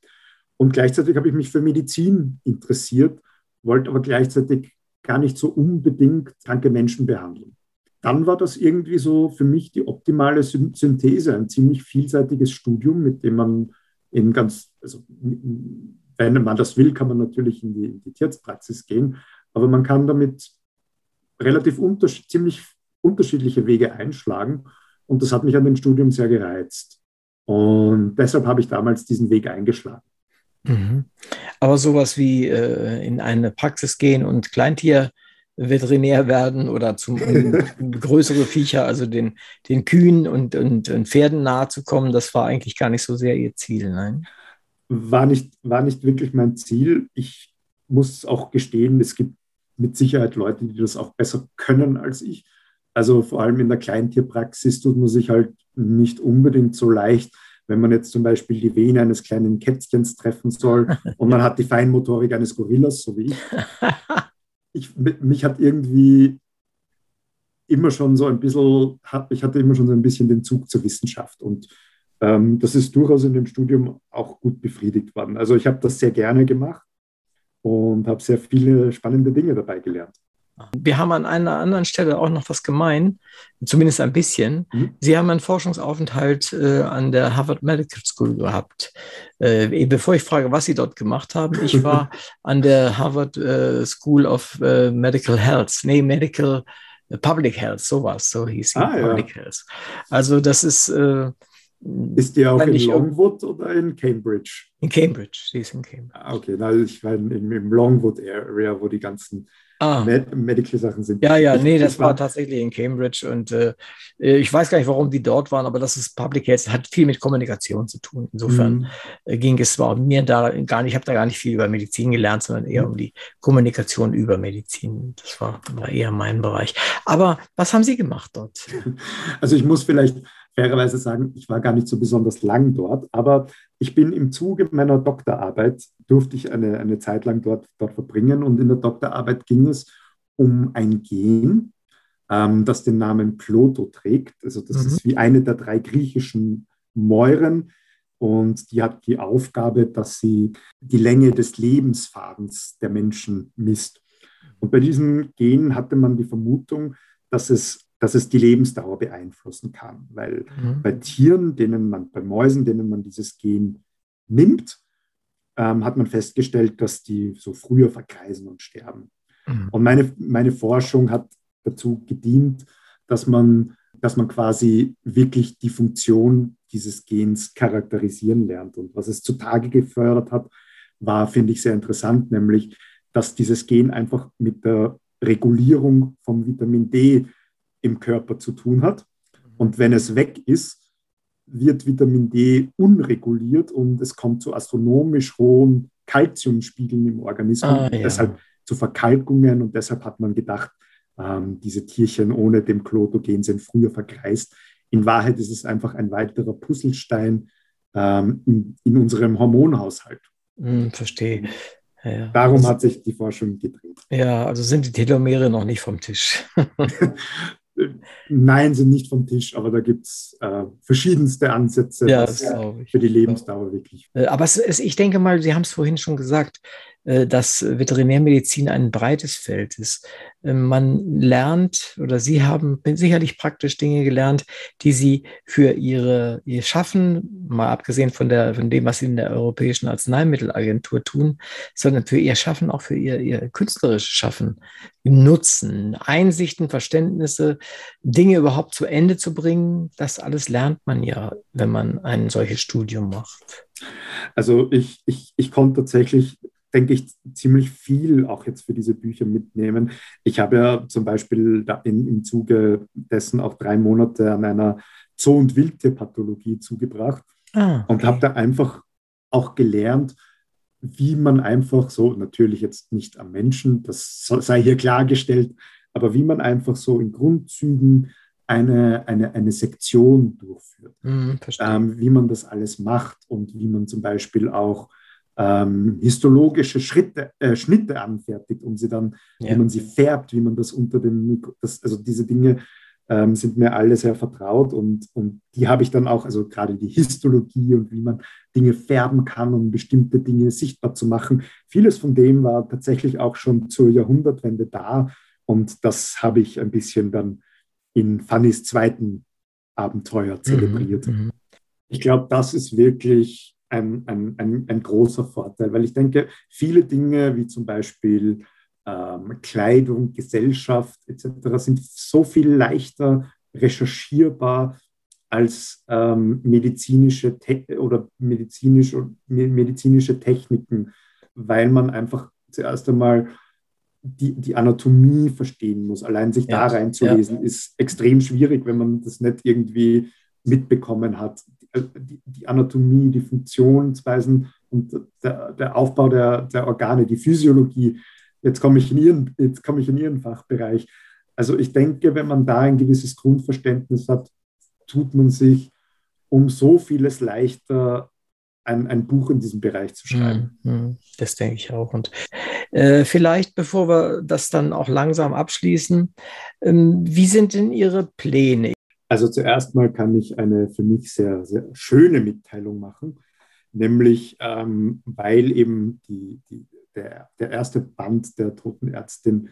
Und gleichzeitig habe ich mich für Medizin interessiert, wollte aber gleichzeitig gar nicht so unbedingt kranke Menschen behandeln. Dann war das irgendwie so für mich die optimale Synthese, ein ziemlich vielseitiges Studium, mit dem man in ganz, also wenn man das will, kann man natürlich in die, in die Tierarztpraxis gehen, aber man kann damit relativ unterschied, ziemlich unterschiedliche Wege einschlagen. Und das hat mich an dem Studium sehr gereizt. Und deshalb habe ich damals diesen Weg eingeschlagen. Mhm. Aber sowas wie äh, in eine Praxis gehen und Kleintierveterinär werden oder zum um größere Viecher, also den, den Kühen und, und, und, Pferden nahe zu kommen, das war eigentlich gar nicht so sehr Ihr Ziel, nein? War nicht, war nicht wirklich mein Ziel. Ich muss auch gestehen, es gibt mit Sicherheit Leute, die das auch besser können als ich. Also vor allem in der Kleintierpraxis tut man sich halt nicht unbedingt so leicht, wenn man jetzt zum Beispiel die Vene eines kleinen Kätzchens treffen soll und man hat die Feinmotorik eines Gorillas, so wie ich. ich mich hat irgendwie immer schon so ein bisschen, ich hatte immer schon so ein bisschen den Zug zur Wissenschaft und ähm, das ist durchaus in dem Studium auch gut befriedigt worden. Also ich habe das sehr gerne gemacht und habe sehr viele spannende Dinge dabei gelernt. Wir haben an einer anderen Stelle auch noch was gemein, zumindest ein bisschen. Mhm. Sie haben einen Forschungsaufenthalt äh, an der Harvard Medical School gehabt. Äh, bevor ich frage, was Sie dort gemacht haben, ich war an der Harvard äh, School of äh, Medical Health, nee, Medical äh, Public Health, sowas, so hieß sie, ah, Public ja. Health. Also das ist äh, ist die auch in Longwood oder in Cambridge? In Cambridge, sie ist in Cambridge. Ah, okay, na, ich war im, im Longwood Area, wo die ganzen ah. Med Medical-Sachen sind. Ja, ja, nee, das war tatsächlich in Cambridge und äh, ich weiß gar nicht, warum die dort waren, aber das ist Public Health, hat viel mit Kommunikation zu tun. Insofern mhm. Äh, ging es zwar mir da gar nicht, ich habe da gar nicht viel über Medizin gelernt, sondern eher mhm. um die Kommunikation über Medizin. Das war, war eher mein Bereich. Aber was haben Sie gemacht dort? Also ich muss vielleicht fairerweise sagen, ich war gar nicht so besonders lang dort, aber ich bin im Zuge meiner Doktorarbeit, durfte ich eine, eine Zeit lang dort, dort verbringen und in der Doktorarbeit ging es um ein Gen, ähm, das den Namen Ploto trägt. Also das mhm. ist wie eine der drei griechischen Mäuren und die hat die Aufgabe, dass sie die Länge des Lebensfadens der Menschen misst. Und bei diesem Gen hatte man die Vermutung, dass es dass es die Lebensdauer beeinflussen kann. Weil mhm. bei Tieren, denen man, bei Mäusen, denen man dieses Gen nimmt, ähm, hat man festgestellt, dass die so früher verkreisen und sterben. Mhm. Und meine, meine Forschung hat dazu gedient, dass man, dass man quasi wirklich die Funktion dieses Gens charakterisieren lernt. Und was es zutage gefördert hat, war, finde ich, sehr interessant, nämlich, dass dieses Gen einfach mit der Regulierung vom Vitamin D im Körper zu tun hat. Und wenn es weg ist, wird Vitamin D unreguliert und es kommt zu astronomisch hohen Kalziumspiegeln im Organismus, ah, ja. deshalb zu Verkalkungen. Und deshalb hat man gedacht, ähm, diese Tierchen ohne dem Klotogen sind früher verkreist. In Wahrheit ist es einfach ein weiterer Puzzlestein ähm, in, in, unserem Hormonhaushalt. Hm, verstehe. Ja, Darum also, hat sich die Forschung gedreht. Ja, also sind die Telomere noch nicht vom Tisch. nein, sind nicht vom Tisch, aber da gibt es äh, verschiedenste Ansätze ja, für die Lebensdauer wirklich. Äh, aber es, es, ich denke mal, Sie haben es vorhin schon gesagt, dass Veterinärmedizin ein breites Feld ist. Ähm, man lernt oder Sie haben sicherlich praktisch Dinge gelernt, die Sie für Ihre, Ihr Schaffen, mal abgesehen von, der, von dem, was Sie in der Europäischen Arzneimittelagentur tun, sondern für Ihr Schaffen, auch für Ihr, Ihr künstlerisches Schaffen nutzen. Einsichten, Verständnisse, Dinge überhaupt zu Ende zu bringen, das alles lernt man ja, wenn man ein solches Studium macht. Also ich, ich, ich konnte tatsächlich denke ich, ziemlich viel auch jetzt für diese Bücher mitnehmen. Ich habe ja zum Beispiel in, im Zuge dessen auch drei Monate an einer Zoo- und Wildtierpathologie zugebracht ah, okay. und habe da einfach auch gelernt, wie man einfach so, natürlich jetzt nicht am Menschen, das sei hier klargestellt, aber wie man einfach so in Grundzügen eine, eine, eine Sektion durchführt, mm, ähm, wie man das alles macht und wie man zum Beispiel auch ähm, histologische Schritte, äh, Schnitte anfertigt, um sie dann, ja. wie man sie färbt, wie man das unter dem Mikro, das, also diese Dinge ähm, sind mir alle sehr vertraut und, und die habe ich dann auch, also gerade die Histologie und wie man Dinge färben kann, um bestimmte Dinge sichtbar zu machen. Vieles von dem war tatsächlich auch schon zur Jahrhundertwende da und das habe ich ein bisschen dann in Fannys zweiten Abenteuer mhm, zelebriert. Mhm, ich glaube, das ist wirklich ein, ein, ein, ein großer Vorteil, weil ich denke, viele Dinge wie zum Beispiel ähm, Kleidung, Gesellschaft etc. sind so viel leichter recherchierbar als ähm, medizinische Te oder medizinische, medizinische Techniken, weil man einfach zuerst einmal die, die Anatomie verstehen muss. Allein sich ja, da reinzulesen, ja. ist extrem schwierig, wenn man das nicht irgendwie mitbekommen hat. Die, die Anatomie, die Funktionsweisen und der, der Aufbau der, der, Organe, die Physiologie. Jetzt komme ich, in Ihren, jetzt komme ich in Ihren Fachbereich. Also ich denke, wenn man da ein gewisses Grundverständnis hat, tut man sich um so vieles leichter, ein, ein Buch in diesem Bereich zu schreiben. Hm, hm, das denke ich auch. Und äh, vielleicht, bevor wir das dann auch langsam abschließen, ähm, wie sind denn Ihre Pläne? Also zuerst mal kann ich eine für mich sehr, sehr schöne Mitteilung machen, nämlich ähm, weil eben die, die, der, der erste Band der Toten Ärztin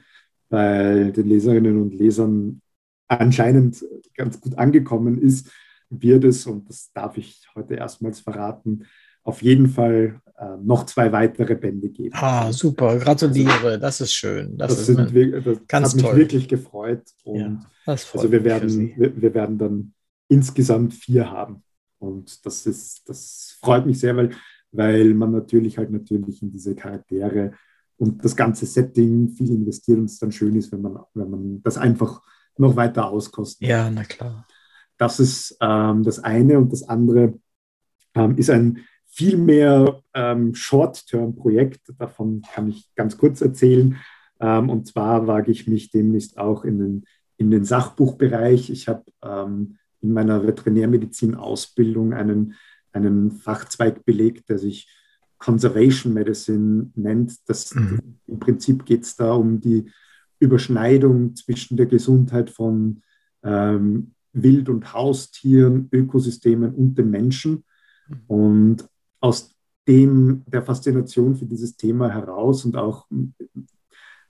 bei den Leserinnen und Lesern anscheinend ganz gut angekommen ist, wird es, und das darf ich heute erstmals verraten, auf jeden Fall noch zwei weitere Bände geben. Ah, super, gratuliere, das ist schön. Das, das, sind, das ganz hat mich toll. wirklich gefreut. Und ja, also wir werden, wir, wir, werden dann insgesamt vier haben. Und das ist, das freut mich sehr, weil, weil man natürlich halt natürlich in diese Charaktere und das ganze Setting viel investiert und es dann schön ist, wenn man, wenn man das einfach noch weiter auskostet. Ja, na klar. Das ist ähm, das eine und das andere ähm, ist ein viel mehr ähm, Short-Term-Projekt. Davon kann ich ganz kurz erzählen. Ähm, und zwar wage ich mich demnächst auch in den, in den Sachbuchbereich. Ich habe ähm, in meiner Veterinärmedizin-Ausbildung einen, einen Fachzweig belegt, der sich Conservation Medicine nennt. Das, mhm. Im Prinzip geht es da um die Überschneidung zwischen der Gesundheit von ähm, Wild- und Haustieren, Ökosystemen und dem Menschen. Mhm. Und aus dem der Faszination für dieses Thema heraus und auch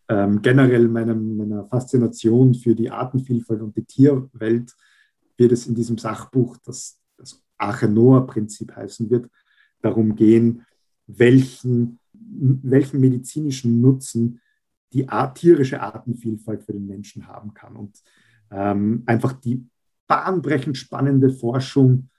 ähm, generell meinem, meiner Faszination für die Artenvielfalt und die Tierwelt wird es in diesem Sachbuch, das das Arche-Noah-Prinzip heißen wird, darum gehen, welchen, welchen medizinischen Nutzen die tierische Artenvielfalt für den Menschen haben kann. Und ähm, einfach die bahnbrechend spannende Forschung,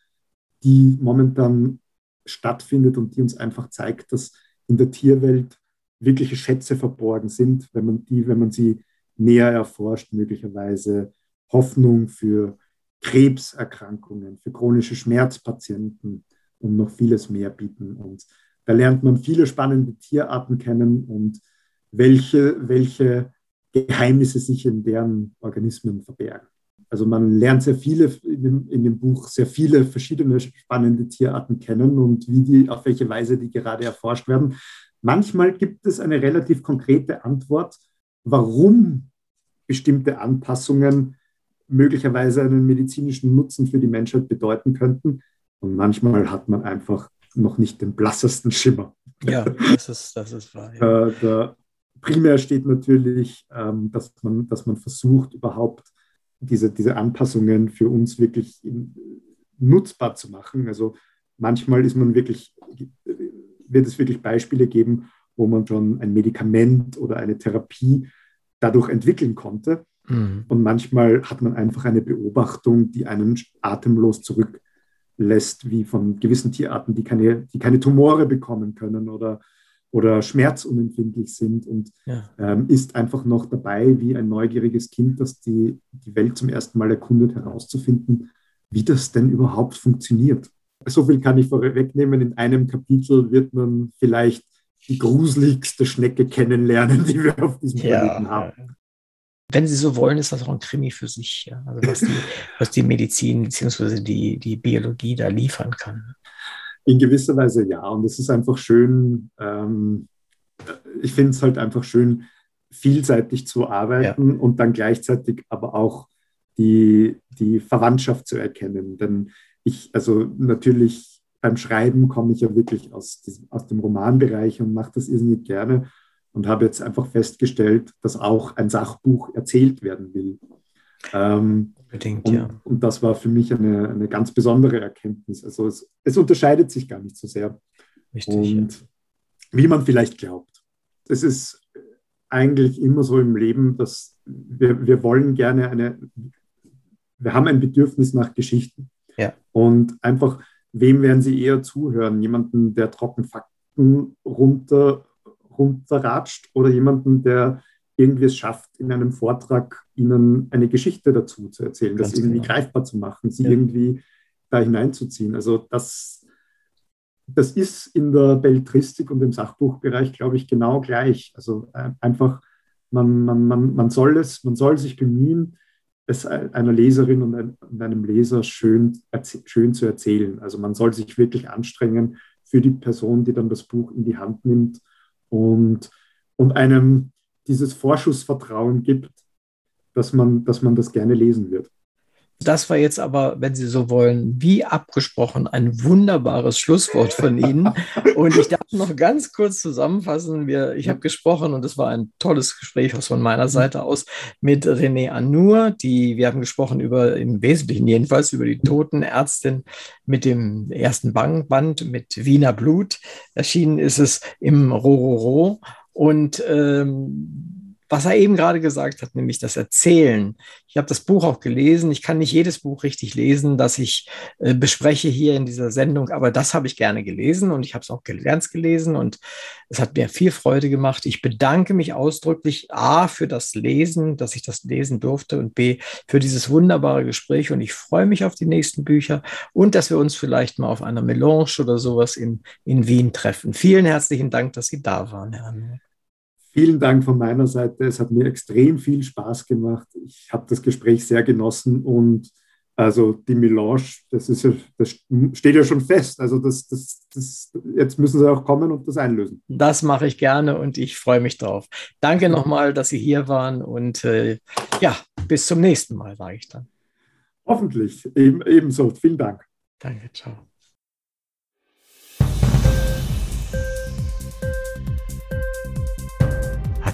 die momentan stattfindet und die uns einfach zeigt, dass in der Tierwelt wirkliche Schätze verborgen sind, wenn man die, wenn man sie näher erforscht, möglicherweise Hoffnung für Krebserkrankungen, für chronische Schmerzpatienten und noch vieles mehr bieten. Und da lernt man viele spannende Tierarten kennen und welche, welche Geheimnisse sich in deren Organismen verbergen. Also man lernt sehr viele in dem, in dem, Buch, sehr viele verschiedene spannende Tierarten kennen und wie die, auf welche Weise die gerade erforscht werden. Manchmal gibt es eine relativ konkrete Antwort, warum bestimmte Anpassungen möglicherweise einen medizinischen Nutzen für die Menschheit bedeuten könnten. Und manchmal hat man einfach noch nicht den blassesten Schimmer. Ja, das ist, das ist wahr. Ja. Äh, primär steht natürlich, ähm, dass, man, dass man versucht, überhaupt diese, diese Anpassungen für uns wirklich in, nutzbar zu machen. Also manchmal ist man wirklich, wird es wirklich Beispiele geben, wo man schon ein Medikament oder eine Therapie dadurch entwickeln konnte. Mhm. Und manchmal hat man einfach eine Beobachtung, die einen atemlos zurücklässt, wie von gewissen Tierarten, die keine, die keine Tumore bekommen können oder, oder schmerzunempfindlich sind und ja. ähm, ist einfach noch dabei, wie ein neugieriges Kind, das die, die Welt zum ersten Mal erkundet, herauszufinden, wie das denn überhaupt funktioniert. So viel kann ich vorwegnehmen. In einem Kapitel wird man vielleicht die gruseligste Schnecke kennenlernen, die wir auf diesem Planeten haben. Wenn Sie so wollen, ist das auch ein Krimi für sich, ja? also was, die, was die Medizin bzw. Die, die Biologie da liefern kann. In gewisser Weise ja. Und es ist einfach schön, ähm, ich finde es halt einfach schön, vielseitig zu arbeiten ja. und dann gleichzeitig aber auch die, die Verwandtschaft zu erkennen. Denn ich, also natürlich beim Schreiben komme ich ja wirklich aus, diesem, aus dem Romanbereich und mache das irrsinnig gerne und habe jetzt einfach festgestellt, dass auch ein Sachbuch erzählt werden will. Ähm, Unbedingt, und, ja. Und das war für mich eine, eine ganz besondere Erkenntnis. Also es, es unterscheidet sich gar nicht so sehr. Richtig, und ja. wie man vielleicht glaubt. Es ist eigentlich immer so im Leben, dass wir, wir wollen gerne eine, wir haben ein Bedürfnis nach Geschichten. Ja. Und einfach, wem werden Sie eher zuhören? Jemanden, der trocken Fakten runter, runterratscht oder jemanden, der irgendwie es schafft, in einem Vortrag Ihnen eine Geschichte dazu zu erzählen, Ganz das irgendwie genau. greifbar zu machen, Sie ja. irgendwie da hineinzuziehen. Also das, das ist in der Belletristik und im Sachbuchbereich, glaube ich, genau gleich. Also äh, einfach, man, man, man, man soll es, man soll sich bemühen, es einer Leserin und einem Leser schön, schön zu erzählen. Also man soll sich wirklich anstrengen für die Person, die dann das Buch in die Hand nimmt und, und einem dieses Vorschussvertrauen gibt, dass man, dass man das gerne lesen wird. Das war jetzt aber, wenn Sie so wollen, wie abgesprochen, ein wunderbares Schlusswort von Ihnen. Und ich darf noch ganz kurz zusammenfassen. Wir, ich habe gesprochen und es war ein tolles Gespräch von meiner Seite aus mit René Anur. Die, wir haben gesprochen über, im Wesentlichen jedenfalls, über die Totenärztin mit dem ersten Band mit Wiener Blut. Erschienen ist es im Rororo. Und ähm, was er eben gerade gesagt hat, nämlich das Erzählen. Ich habe das Buch auch gelesen. Ich kann nicht jedes Buch richtig lesen, das ich äh, bespreche hier in dieser Sendung, aber das habe ich gerne gelesen und ich habe es auch gelernt gelesen und es hat mir viel Freude gemacht. Ich bedanke mich ausdrücklich A für das Lesen, dass ich das lesen durfte und B für dieses wunderbare Gespräch und ich freue mich auf die nächsten Bücher und dass wir uns vielleicht mal auf einer Melange oder sowas in, in Wien treffen. Vielen herzlichen Dank, dass Sie da waren, Herr Anwalt. Vielen Dank von meiner Seite. Es hat mir extrem viel Spaß gemacht. Ich habe das Gespräch sehr genossen und also die Melange, das, ist ja, das steht ja schon fest. Also das, das, das, jetzt müssen Sie auch kommen und das einlösen. Das mache ich gerne und ich freue mich drauf. Danke nochmal, dass Sie hier waren und äh, ja, bis zum nächsten Mal, sage ich dann. Hoffentlich, Eben, ebenso. Vielen Dank. Danke, ciao.